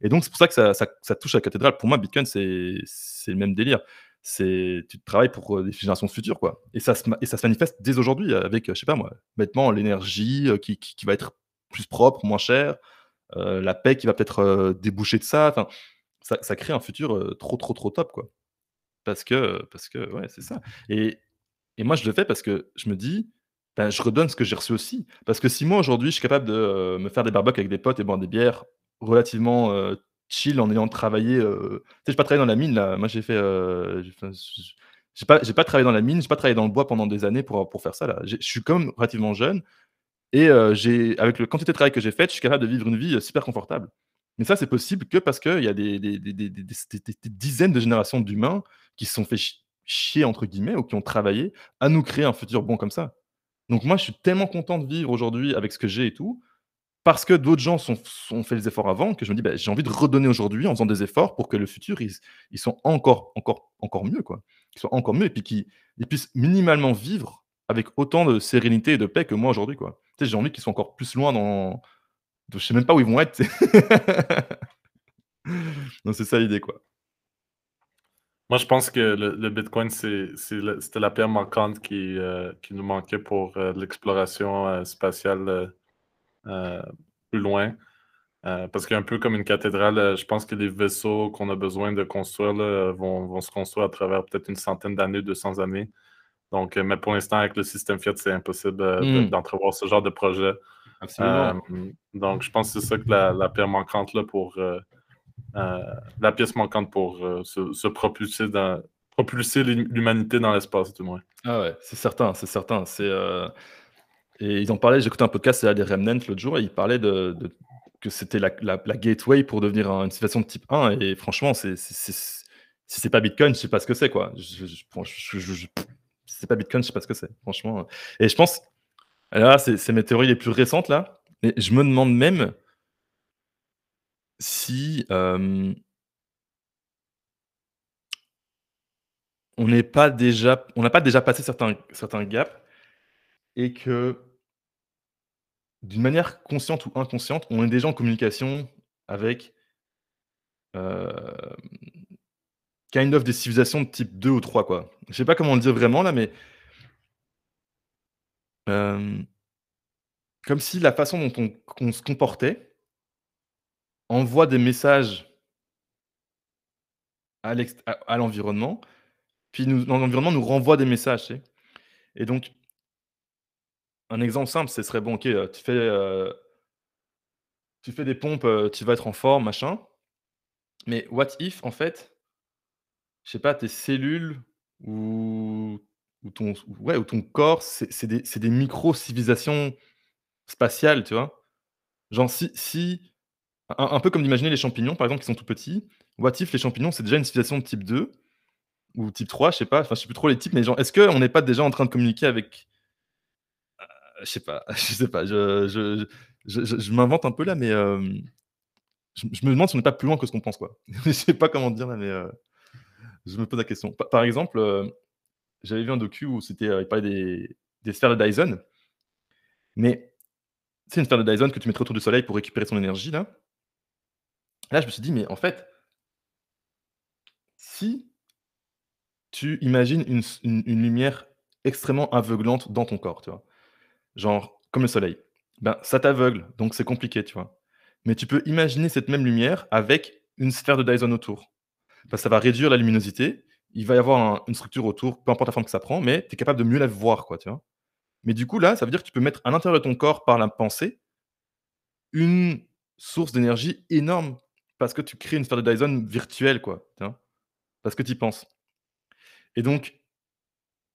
Speaker 2: Et donc c'est pour ça que ça, ça- ça touche à la cathédrale. Pour moi, Bitcoin, c'est le même délire. C'est tu travailles pour euh, des générations futures, quoi. Et ça se, et ça se manifeste dès aujourd'hui avec, je sais pas moi, bêtement l'énergie euh, qui, qui, qui va être plus propre, moins chère, euh, la paix qui va peut-être déboucher de ça. Enfin, ça, ça crée un futur trop, trop, trop top, quoi. Parce que, parce que, ouais, c'est ça. Et, et moi, je le fais parce que je me dis, ben, je redonne ce que j'ai reçu aussi. Parce que si moi, aujourd'hui, je suis capable de me faire des barbecues avec des potes et boire des bières relativement chill en ayant travaillé. euh, Tu sais, j'ai pas travaillé dans la mine, là. Moi, j'ai fait. euh, j'ai pas, j'ai pas travaillé dans la mine, j'ai pas travaillé dans le bois pendant des années pour, pour faire ça, là. Je suis même relativement jeune. Et euh, j'ai, avec le quantité de travail que j'ai fait, je suis capable de vivre une vie euh, super confortable. Mais ça, c'est possible que parce qu'il y a des, des- des- des- dizaines de générations d'humains qui se sont fait chi- chier, entre guillemets, ou qui ont travaillé à nous créer un futur bon comme ça. Donc moi, je suis tellement content de vivre aujourd'hui avec ce que j'ai et tout, parce que d'autres gens sont, ont fait les efforts avant, que je me dis, bah, j'ai envie de redonner aujourd'hui en faisant des efforts pour que le futur, ils, ils sont encore, encore, encore mieux, quoi. Qu'ils soient encore mieux, et puis qu'ils ils puissent minimalement vivre avec autant de sérénité et de paix que moi aujourd'hui, quoi. Tu sais, j'ai envie qu'ils soient encore plus loin dans... Je sais même pas où ils vont être. (laughs) Donc c'est ça l'idée, quoi.
Speaker 3: Moi, je pense que le, le Bitcoin, c'était la pierre manquante qui, euh, nous manquait pour euh, l'exploration euh, spatiale plus loin. Euh, parce qu'un peu comme une cathédrale, euh, je pense que les vaisseaux qu'on a besoin de construire là, vont, vont se construire à travers peut-être une centaine d'années, 200 années. Donc, euh, mais pour l'instant, avec le système Fiat, c'est impossible euh, de-
Speaker 2: Mm.
Speaker 3: d'entrevoir ce genre de projet.
Speaker 2: Absolument.
Speaker 3: Euh, donc, je pense que c'est ça que la, la pierre manquante là, pour euh, euh, la pièce manquante pour euh, se, se propulser dans propulser l'hum- l'humanité dans l'espace, du moins.
Speaker 2: Ah ouais, c'est certain, c'est certain. C'est euh, et ils en parlaient. J'écoutais un podcast, c'est des Remnant l'autre jour, et ils parlaient de, que c'était la, gateway pour devenir un- une civilisation de type 1. Et franchement, c'est si c'est pas Bitcoin, je sais pas ce que c'est quoi. Je, je, si c'est pas Bitcoin, je sais pas ce que c'est. Franchement. Et je pense, là, c'est mes théories les plus récentes là. Je me demande même si euh, on n'est pas déjà, on n'a pas déjà passé certains, certains gaps et que d'une manière consciente ou inconsciente, on est déjà en communication avec euh, kind of des civilisations de type 2 ou 3, quoi. Je sais pas comment le dire vraiment là, mais euh, comme si la façon dont on, qu'on se comportait envoie des messages à, l'environnement, puis l'environnement nous renvoie des messages. Et donc, un exemple simple, ce serait bon, ok, euh, tu fais, euh, tu fais des pompes, euh, tu vas être en forme, machin. Mais what if, en fait, je sais pas, tes cellules ou, ton, ouais, ou ton corps, c'est des, des micro-civilisations spatiales, tu vois. Genre, si, si un, un peu comme d'imaginer les champignons, par exemple, qui sont tout petits. What if les champignons, c'est déjà une civilisation de type 2 ou type 3, je sais pas, enfin, je sais plus trop les types, mais genre, est-ce qu'on n'est pas déjà en train de communiquer avec. (laughs) Je sais pas, je sais pas, je, je, je, je m'invente un peu là, mais je, me demande si on n'est pas plus loin que ce qu'on pense, quoi. (laughs) je sais pas comment dire là, mais je me pose la question. Par, exemple, j'avais vu un docu où c'était, il parlait des, des sphères de Dyson, mais c'est une sphère de Dyson que tu mettrais autour du soleil pour récupérer son énergie, là. Là, je me suis dit, mais en fait, si tu imagines une, lumière extrêmement aveuglante dans ton corps, tu vois. Genre, comme le soleil. Ben, ça t'aveugle, donc c'est compliqué, tu vois. Mais tu peux imaginer cette même lumière avec une sphère de Dyson autour. Parce que ça va réduire la luminosité, il va y avoir une structure autour, peu importe la forme que ça prend, mais tu es capable de mieux la voir, quoi, tu vois. Mais du coup, là, ça veut dire que tu peux mettre à l'intérieur de ton corps, par la pensée, une source d'énergie énorme, parce que tu crées une sphère de Dyson virtuelle, quoi, parce que tu y penses. Et donc,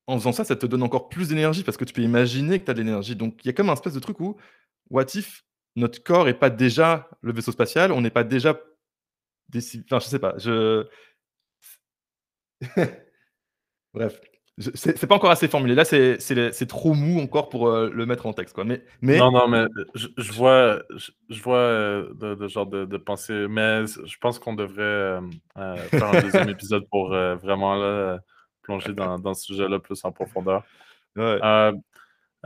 Speaker 2: en faisant ça, ça te donne encore plus d'énergie parce que tu peux imaginer que tu as de l'énergie. Donc, il y a comme un espèce de truc où, what if notre corps n'est pas déjà le vaisseau spatial, on n'est pas déjà. Enfin, je sais pas. Je... (laughs) Bref. C'est pas encore assez formulé. Là, c'est trop mou encore pour euh, le mettre en texte. Quoi. Mais, mais...
Speaker 3: Non, non, mais je, vois, je, vois euh, de, genre de, de, pensée. Mais je pense qu'on devrait euh, faire un deuxième (laughs) épisode pour vraiment là, plonger dans, dans ce sujet-là plus en profondeur. Euh,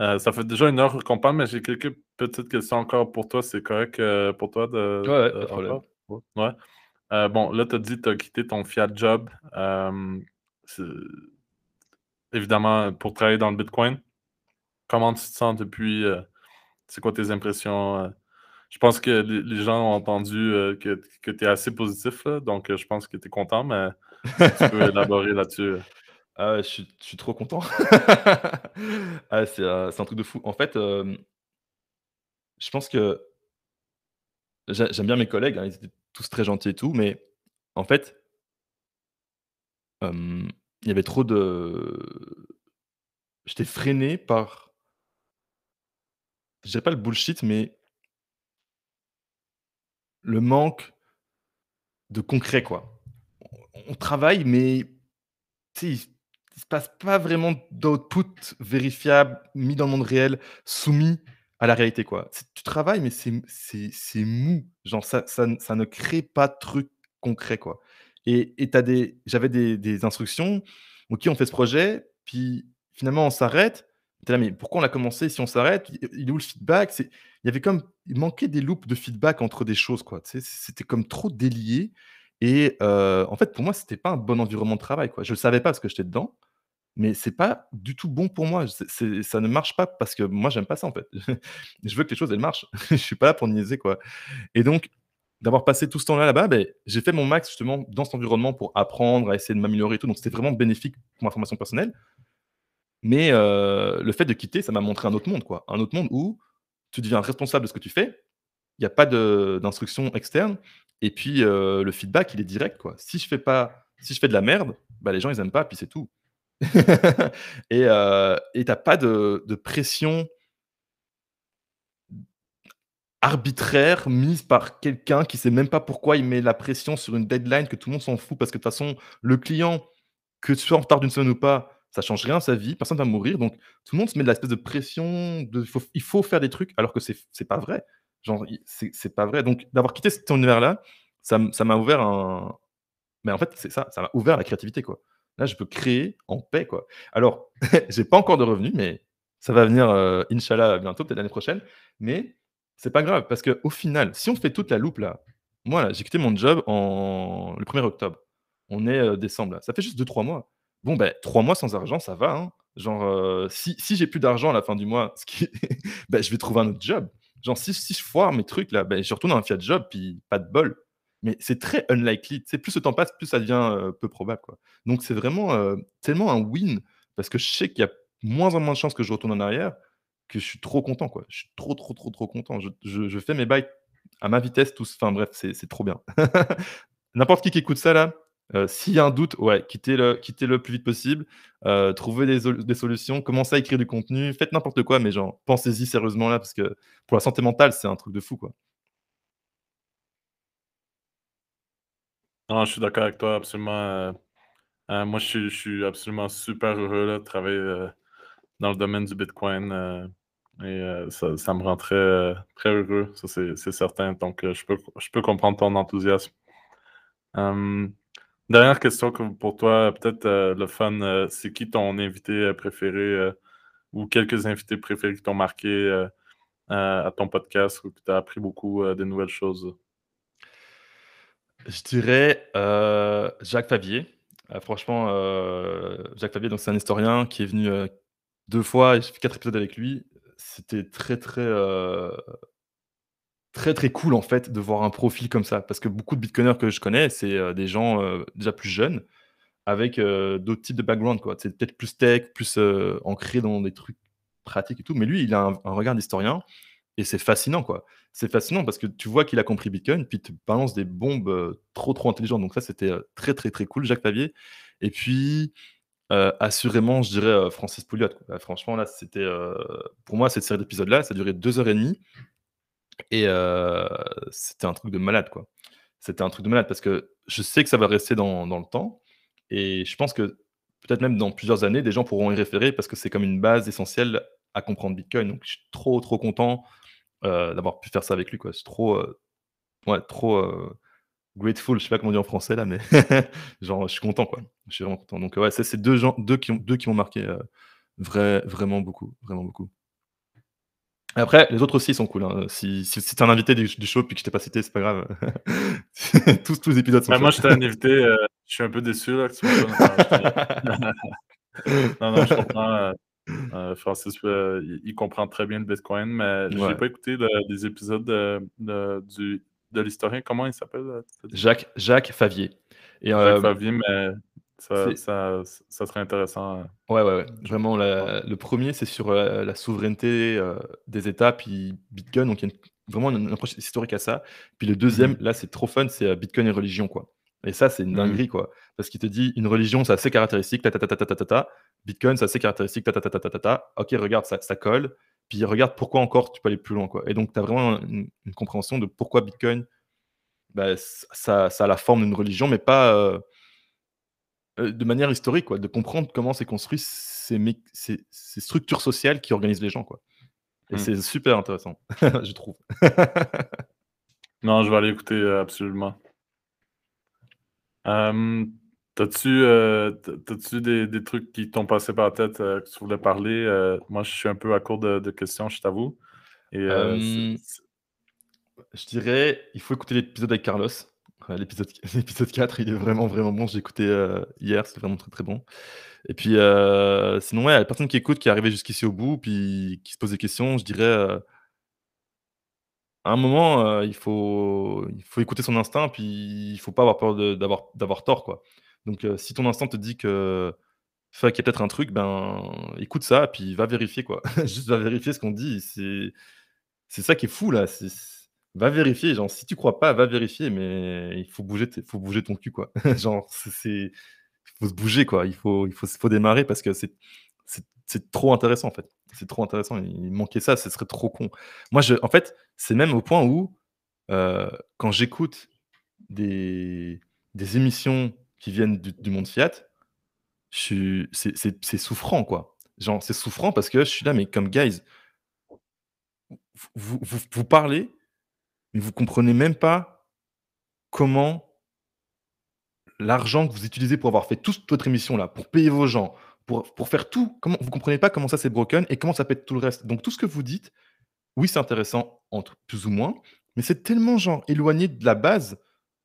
Speaker 3: euh, ça fait déjà une heure qu'on parle, mais j'ai quelques petites questions encore pour toi. C'est correct euh, pour toi de.
Speaker 2: Ouais,
Speaker 3: ouais. bon, là, tu as dit que tu as quitté ton Fiat job. évidemment, pour travailler dans le Bitcoin. Comment tu te sens depuis. c'est quoi tes impressions? je pense que les, gens ont entendu que, que tu es assez positif, donc je pense que tu es content, mais tu peux (laughs) élaborer là-dessus.
Speaker 2: Ah je suis trop content. (laughs) Ah, c'est, un truc de fou. En fait, je pense que j'aime bien mes collègues, hein, ils étaient tous très gentils et tout, mais en fait il y avait trop de j'étais freiné par je dirais pas le bullshit, mais le manque de concret, quoi. On travaille, mais tu il se passe pas vraiment d'output vérifiable, mis dans le monde réel, soumis à la réalité, quoi. tu travailles, mais c'est mou. Genre, ça, ça, ça, ne crée pas de truc concret, quoi. Et, j'avais des, des, instructions. OK, on fait ce projet, puis finalement, on s'arrête. là, mais pourquoi on a commencé si on s'arrête? Il est où le feedback? Il y avait comme, il manquait des loops de feedback entre des choses, quoi. C'était comme trop délié. Et en fait, pour moi, c'était pas un bon environnement de travail. Je le savais pas parce que j'étais dedans, mais c'est pas du tout bon pour moi. Ça ne marche pas parce que moi, j'aime pas ça, en fait. (laughs) Je veux que les choses, elles marchent. (laughs) Je suis pas là pour niaiser, quoi. Et donc, d'avoir passé tout ce temps-là là-bas, ben, j'ai fait mon max justement dans cet environnement pour apprendre, à essayer de m'améliorer et tout. Donc, c'était vraiment bénéfique pour ma formation personnelle. Mais le fait de quitter, ça m'a montré un autre monde, quoi. Un autre monde où tu deviens responsable de ce que tu fais. N'y a pas d'instruction externe. Et puis, le feedback, il est direct, quoi. Si je fais pas, si je fais de la merde, bah, les gens, ils aiment pas, puis c'est tout. (laughs) et euh, tu n'as pas de, pression arbitraire mise par quelqu'un qui sait même pas pourquoi il met la pression sur une deadline que tout le monde s'en fout parce que de toute façon, le client, que tu sois en retard d'une semaine ou pas, ça change rien à sa vie, personne va mourir. Donc, tout le monde se met de l'espèce de pression, de, il faut faire des trucs alors que c'est pas vrai. Genre, c'est pas vrai. Donc, d'avoir quitté cet univers-là, ça m'a ouvert un. Mais en fait, c'est ça, ça m'a ouvert la créativité, quoi. Là, je peux créer en paix, quoi. Alors, (laughs) j'ai pas encore de revenus, mais ça va venir, euh, Inch'Allah, bientôt, peut-être l'année prochaine. Mais c'est pas grave, parce qu'au final, si on fait toute la loupe, là, moi, j'ai quitté mon job en... le 1er octobre. On est euh, décembre, là. Ça fait juste 2-3 mois. Bon, ben, 3 mois sans argent, ça va. Hein. Genre, euh, si, si j'ai plus d'argent à la fin du mois, (laughs) ben, je vais trouver un autre job. Genre, si, je foire mes trucs, là, ben, je retourne dans un fiat job, puis pas de bol. Mais c'est très unlikely. C'est plus le temps passe, plus ça devient peu probable. Quoi. Donc c'est vraiment tellement un win, parce que je sais qu'il y a moins en moins de chances que je retourne en arrière, que je suis trop content. Quoi. Je suis trop, trop, trop, trop content. Je, je, fais mes bails à ma vitesse, tous. Enfin bref, c'est trop bien. (laughs) N'importe qui qui écoute ça là, s'il y a un doute, ouais, quittez-le quittez le plus vite possible. trouvez des, des, solutions. Commencez à écrire du contenu. Faites n'importe quoi, mais genre, pensez-y sérieusement là, parce que pour la santé mentale, c'est un truc de fou. quoi.
Speaker 3: Non, je suis d'accord avec toi, absolument. Euh, Euh, moi, je suis, absolument super heureux de travailler dans le domaine du Bitcoin. et ça, me rend très, très heureux, ça c'est certain. Donc, je, peux, je peux comprendre ton enthousiasme. Hum, dernière question pour toi, peut-être le fun. c'est qui ton invité préféré ou quelques invités préférés qui t'ont marqué à ton podcast ou que tu as appris beaucoup de nouvelles choses?
Speaker 2: Je dirais Jacques Favier. Franchement, Jacques Favier, c'est un historien qui est venu deux fois, j'ai fait quatre épisodes avec lui. C'était très, très, très, très cool en fait de voir un profil comme ça. Parce que beaucoup de bitcoiners que je connais, c'est des gens déjà plus jeunes avec d'autres types de background. C'est peut-être plus tech, plus ancré dans des trucs pratiques et tout. Mais lui, il a un, regard d'historien et c'est fascinant, quoi. C'est fascinant parce que tu vois qu'il a compris Bitcoin, puis tu balances des bombes trop, trop intelligentes. Donc ça, c'était très, très, très cool, Jacques Pavier. Et puis, assurément, je dirais Francis Pouliot. Bah, franchement, là, c'était... pour moi, cette série d'épisodes-là, ça a duré deux heures et demie. Et c'était un truc de malade, quoi. C'était un truc de malade parce que je sais que ça va rester dans, dans le temps. Et je pense que peut-être même dans plusieurs années, des gens pourront y référer parce que c'est comme une base essentielle à comprendre Bitcoin. Donc, je suis trop, trop content d'avoir pu faire ça avec lui. Quoi. C'est trop, ouais, trop grateful. Je sais pas comment dire en français là, mais (laughs) genre, je suis content. Quoi. Je suis vraiment content. Donc, ouais, c'est deux, gens, deux qui, ont, deux qui m'ont marqué vrai, vraiment beaucoup. Vraiment beaucoup. Après, les autres aussi sont cool. Hein. Si, si, si tu es un invité du, show puis que je t'ai pas cité, c'est pas grave. (laughs) tous, tous les épisodes sont
Speaker 3: bah, Moi, je t'ai un invité, je suis un peu déçu là, que tu (laughs) non, non, je comprends. Euh, Francis, euh, il, comprend très bien le Bitcoin, mais je n'ai pas écouté des épisodes de, de l'historien. Comment il s'appelle? Euh,
Speaker 2: Jacques, Jacques Favier.
Speaker 3: Et, Jacques Favier, mais ça, ça, ça, serait intéressant.
Speaker 2: Ouais, ouais, ouais. Vraiment, le premier, c'est sur la souveraineté des États, puis Bitcoin. Donc, il y a vraiment une, approche historique à ça. Puis le deuxième, mmh. là, c'est trop fun, c'est Bitcoin et religion, quoi. Et ça, c'est une mmh. dinguerie, quoi. Parce qu'il te dit, une religion, ça a ses caractéristiques, ta, ta, ta, ta, ta, ta, Bitcoin, ça a ses caractéristiques, ta, ta, ta, ta, ta, ta, Ok, regarde, ça, ça colle. Puis regarde pourquoi encore tu peux aller plus loin, quoi. Et donc, tu as vraiment une, compréhension de pourquoi Bitcoin, bah, ça, ça, a la forme d'une religion, mais pas euh, euh, de manière historique, quoi. De comprendre comment c'est construit ces, ces, ces, structures sociales qui organisent les gens, quoi. Et mmh. c'est super intéressant, (laughs) je trouve.
Speaker 3: non, je vais aller écouter euh, absolument. T'as-tu euh, des, des, trucs qui t'ont passé par la tête euh, que tu voulais parler? Euh, moi, je suis un peu à court de, questions, je t'avoue. Et
Speaker 2: je dirais, il faut écouter l'épisode avec Carlos. L'épisode (laughs) l'épisode 4, il est vraiment, vraiment bon. J'ai écouté hier, c'est vraiment très, très bon. Et puis, sinon, ouais, la personne qui écoute, qui est arrivée jusqu'ici au bout, puis qui se pose des questions, je dirais, à un moment, euh, il, faut, il faut écouter son instinct, puis il faut pas avoir peur d'avoir, tort, quoi. Donc, euh, si ton instinct te dit que y a peut-être un truc, ben écoute ça, puis va vérifier, quoi. (laughs) Juste va vérifier ce qu'on dit. C'est, c'est ça qui est fou, là. Va vérifier. Genre, si tu crois pas, va vérifier, mais il faut bouger, faut bouger ton cul, quoi. (laughs) genre, c'est, faut se bouger, quoi. Il faut, il faut, faut démarrer parce que c'est, c'est trop intéressant, en fait. C'est trop intéressant. Il manquait ça, ce serait trop con. Moi, je, en fait, c'est même au point où, euh, quand j'écoute des, des émissions qui viennent du, monde Fiat, c'est souffrant, quoi. Genre, c'est souffrant parce que je suis là, mais comme guys, vous, vous, vous parlez, mais vous comprenez même pas comment l'argent que vous utilisez pour avoir fait toute votre émission là, pour payer vos gens, pour, pour faire tout. Comment, vous comprenez pas comment ça c'est broken et comment ça être tout le reste. Donc tout ce que vous dites, oui, c'est intéressant, entre plus ou moins, mais c'est tellement genre éloigné de la base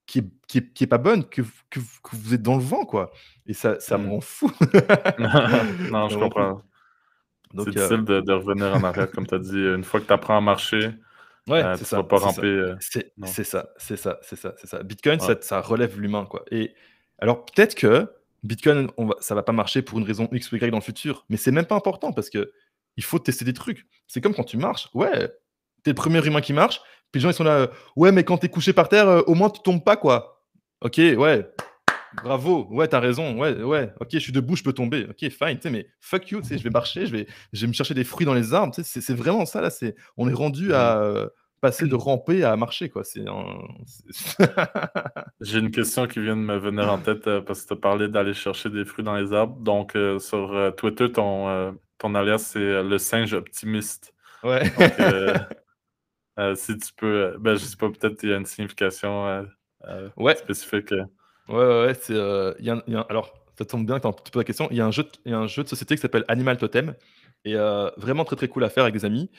Speaker 2: qui est, qui est, qui est pas bonne que, que, vous êtes dans le vent, quoi. Et ça, ça me mm. rend fou. (laughs) (laughs)
Speaker 3: non, je comprends. C'est difficile euh, de, de, revenir en arrière, comme tu as dit. Une fois que tu apprends à marcher,
Speaker 2: ouais, euh, pas ramper. Euh, c'est ça, c'est ça, c'est ça, c'est ça. Bitcoin, ça, ça relève l'humain, quoi. Et alors peut-être que Bitcoin, on va, ça va pas marcher pour une raison X ou Y dans le futur, mais c'est même pas important parce que il faut tester des trucs. C'est comme quand tu marches, ouais, t'es le premier humain qui marche, puis les gens ils sont là, ouais, mais quand t'es couché par terre, euh, au moins tu tombes pas quoi. Ok, ouais, bravo, ouais, t'as raison, ouais, ouais, ok, je suis debout, je peux tomber, ok, fine, mais fuck you, je vais marcher, je vais, je vais me chercher des fruits dans les arbres, c'est vraiment ça là, c'est, on est rendu à euh, passer de ramper à marcher quoi. C'est (laughs)
Speaker 3: J'ai une question qui vient de me venir en tête parce que tu as parlé d'aller chercher des fruits dans les arbres. Donc, sur Twitter, ton, ton alias, c'est le singe optimiste.
Speaker 2: Ouais. (laughs)
Speaker 3: si tu peux, ben, je sais pas, peut-être qu'il y a une signification
Speaker 2: ouais.
Speaker 3: spécifique.
Speaker 2: Ouais, ouais. C'est, a, y a, alors, ça tombe bien que tu poses la question. Il y, a un jeu il y a un jeu de société qui s'appelle Animal Totem. Et vraiment très très cool à faire avec des amis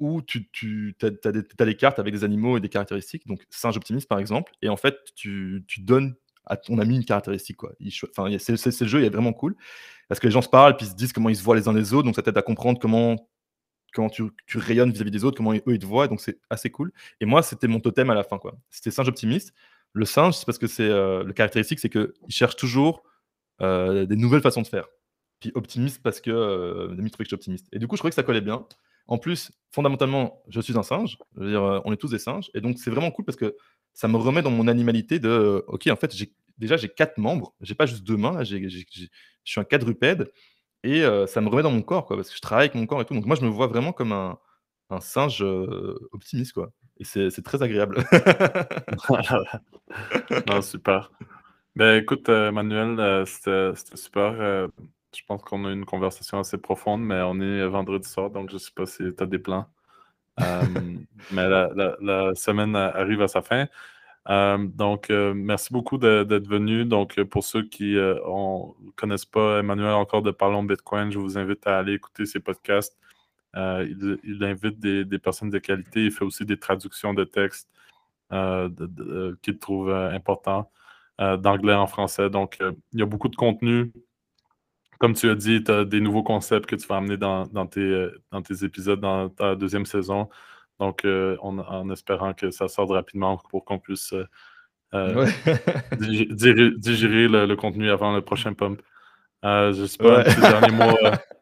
Speaker 2: où tu, tu as, des, cartes avec des animaux et des caractéristiques, donc singe optimiste par exemple, et en fait tu, tu donnes à ton ami une caractéristique. Quoi. c'est, le jeu, il est vraiment cool, parce que les gens se parlent, puis se disent comment ils se voient les uns les autres, donc ça t'aide à comprendre comment, comment tu, tu rayonnes vis-à-vis des autres, comment eux ils te voient, donc c'est assez cool. Et moi, c'était mon totem à la fin. Quoi. C'était singe optimiste. Le singe, c'est parce que c'est le caractéristique, c'est qu'il cherche toujours des nouvelles façons de faire. Puis optimiste parce que euh, que je suis optimiste. Et du coup, je trouvais que ça collait bien. En plus, fondamentalement, je suis un singe. Je veux dire, euh, on est tous des singes. Et donc, c'est vraiment cool parce que ça me remet dans mon animalité de euh, OK, en fait, déjà, j'ai quatre membres. J'ai pas juste deux mains. Je suis un quadrupède. Et euh, ça me remet dans mon corps, quoi, parce que je travaille avec mon corps et tout. Donc, moi, je me vois vraiment comme un, un singe optimiste, quoi. Et c'est très agréable. (laughs) (laughs)
Speaker 3: non, super. Ben, écoute, Manuel, c'était super. Je pense qu'on a une conversation assez profonde, mais on est vendredi soir, donc je ne sais pas si tu as des plans. Euh, (laughs) mais la, semaine arrive à sa fin. Euh, donc, euh, merci beaucoup d'être venu. Donc, pour ceux qui ne connaissent pas Emmanuel encore de Parlons Bitcoin, je vous invite à aller écouter ses podcasts. Il, invite des, personnes de qualité. Il fait aussi des traductions de textes qu'il trouve importants d'anglais en français. Donc, il y a beaucoup de contenu comme tu as dit, tu as des nouveaux concepts que tu vas amener dans, tes, euh, dans tes, épisodes dans ta deuxième saison. Donc, euh, en espérant que ça sorte rapidement pour qu'on puisse euh, (laughs) digérer, le, contenu avant le prochain pump. je ne sais pas, un petit dernier mot, (laughs)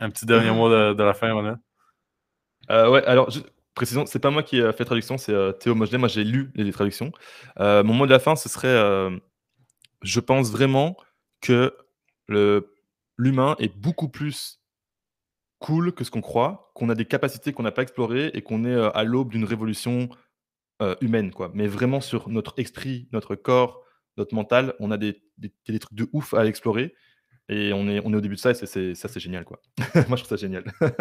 Speaker 3: un petit dernier mot de, la fin, Manuel.
Speaker 2: ouais, alors, précisons, c'est pas moi qui ai fait traduction, c'est Théo Mogenet. Moi, j'ai lu les traductions. mon mot de la fin, ce serait je pense vraiment que l'humain est beaucoup plus cool que ce qu'on croit, qu'on a des capacités qu'on n'a pas explorées et qu'on est euh, à l'aube d'une révolution euh, humaine, quoi. Mais vraiment sur notre esprit, notre corps, notre mental, on a des, des, trucs de ouf à explorer et on est, on est au début de ça et c'est, ça c'est génial, quoi. (laughs) Moi je trouve ça génial. (laughs)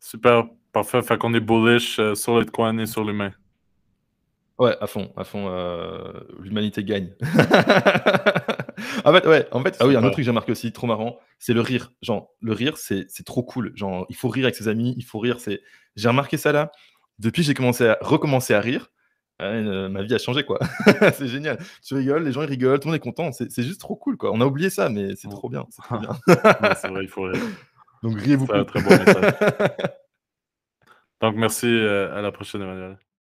Speaker 3: Super, parfait. Fait qu'on est bullish euh, sur le coin et sur l'humain.
Speaker 2: Ouais, à fond, à fond. L'humanité gagne. (laughs) en fait, ouais, en fait, ah oui, un autre truc que j'ai remarqué aussi, trop marrant, c'est le rire. Genre, le rire, c'est trop cool. Genre, il faut rire avec ses amis, il faut rire. C'est, j'ai remarqué ça là. Depuis, j'ai commencé à recommencer à rire. Euh, ma vie a changé, quoi. (laughs) c'est génial. Tu rigoles, les gens ils rigolent, tout le monde est content. C'est juste trop cool, quoi. On a oublié ça, mais c'est trop bien. C'est bien. (laughs)
Speaker 3: c'est vrai, il faut rire.
Speaker 2: Donc, riez-vous.
Speaker 3: C'est un très bon message. (laughs) Donc, merci. Euh, à la prochaine, Emmanuel.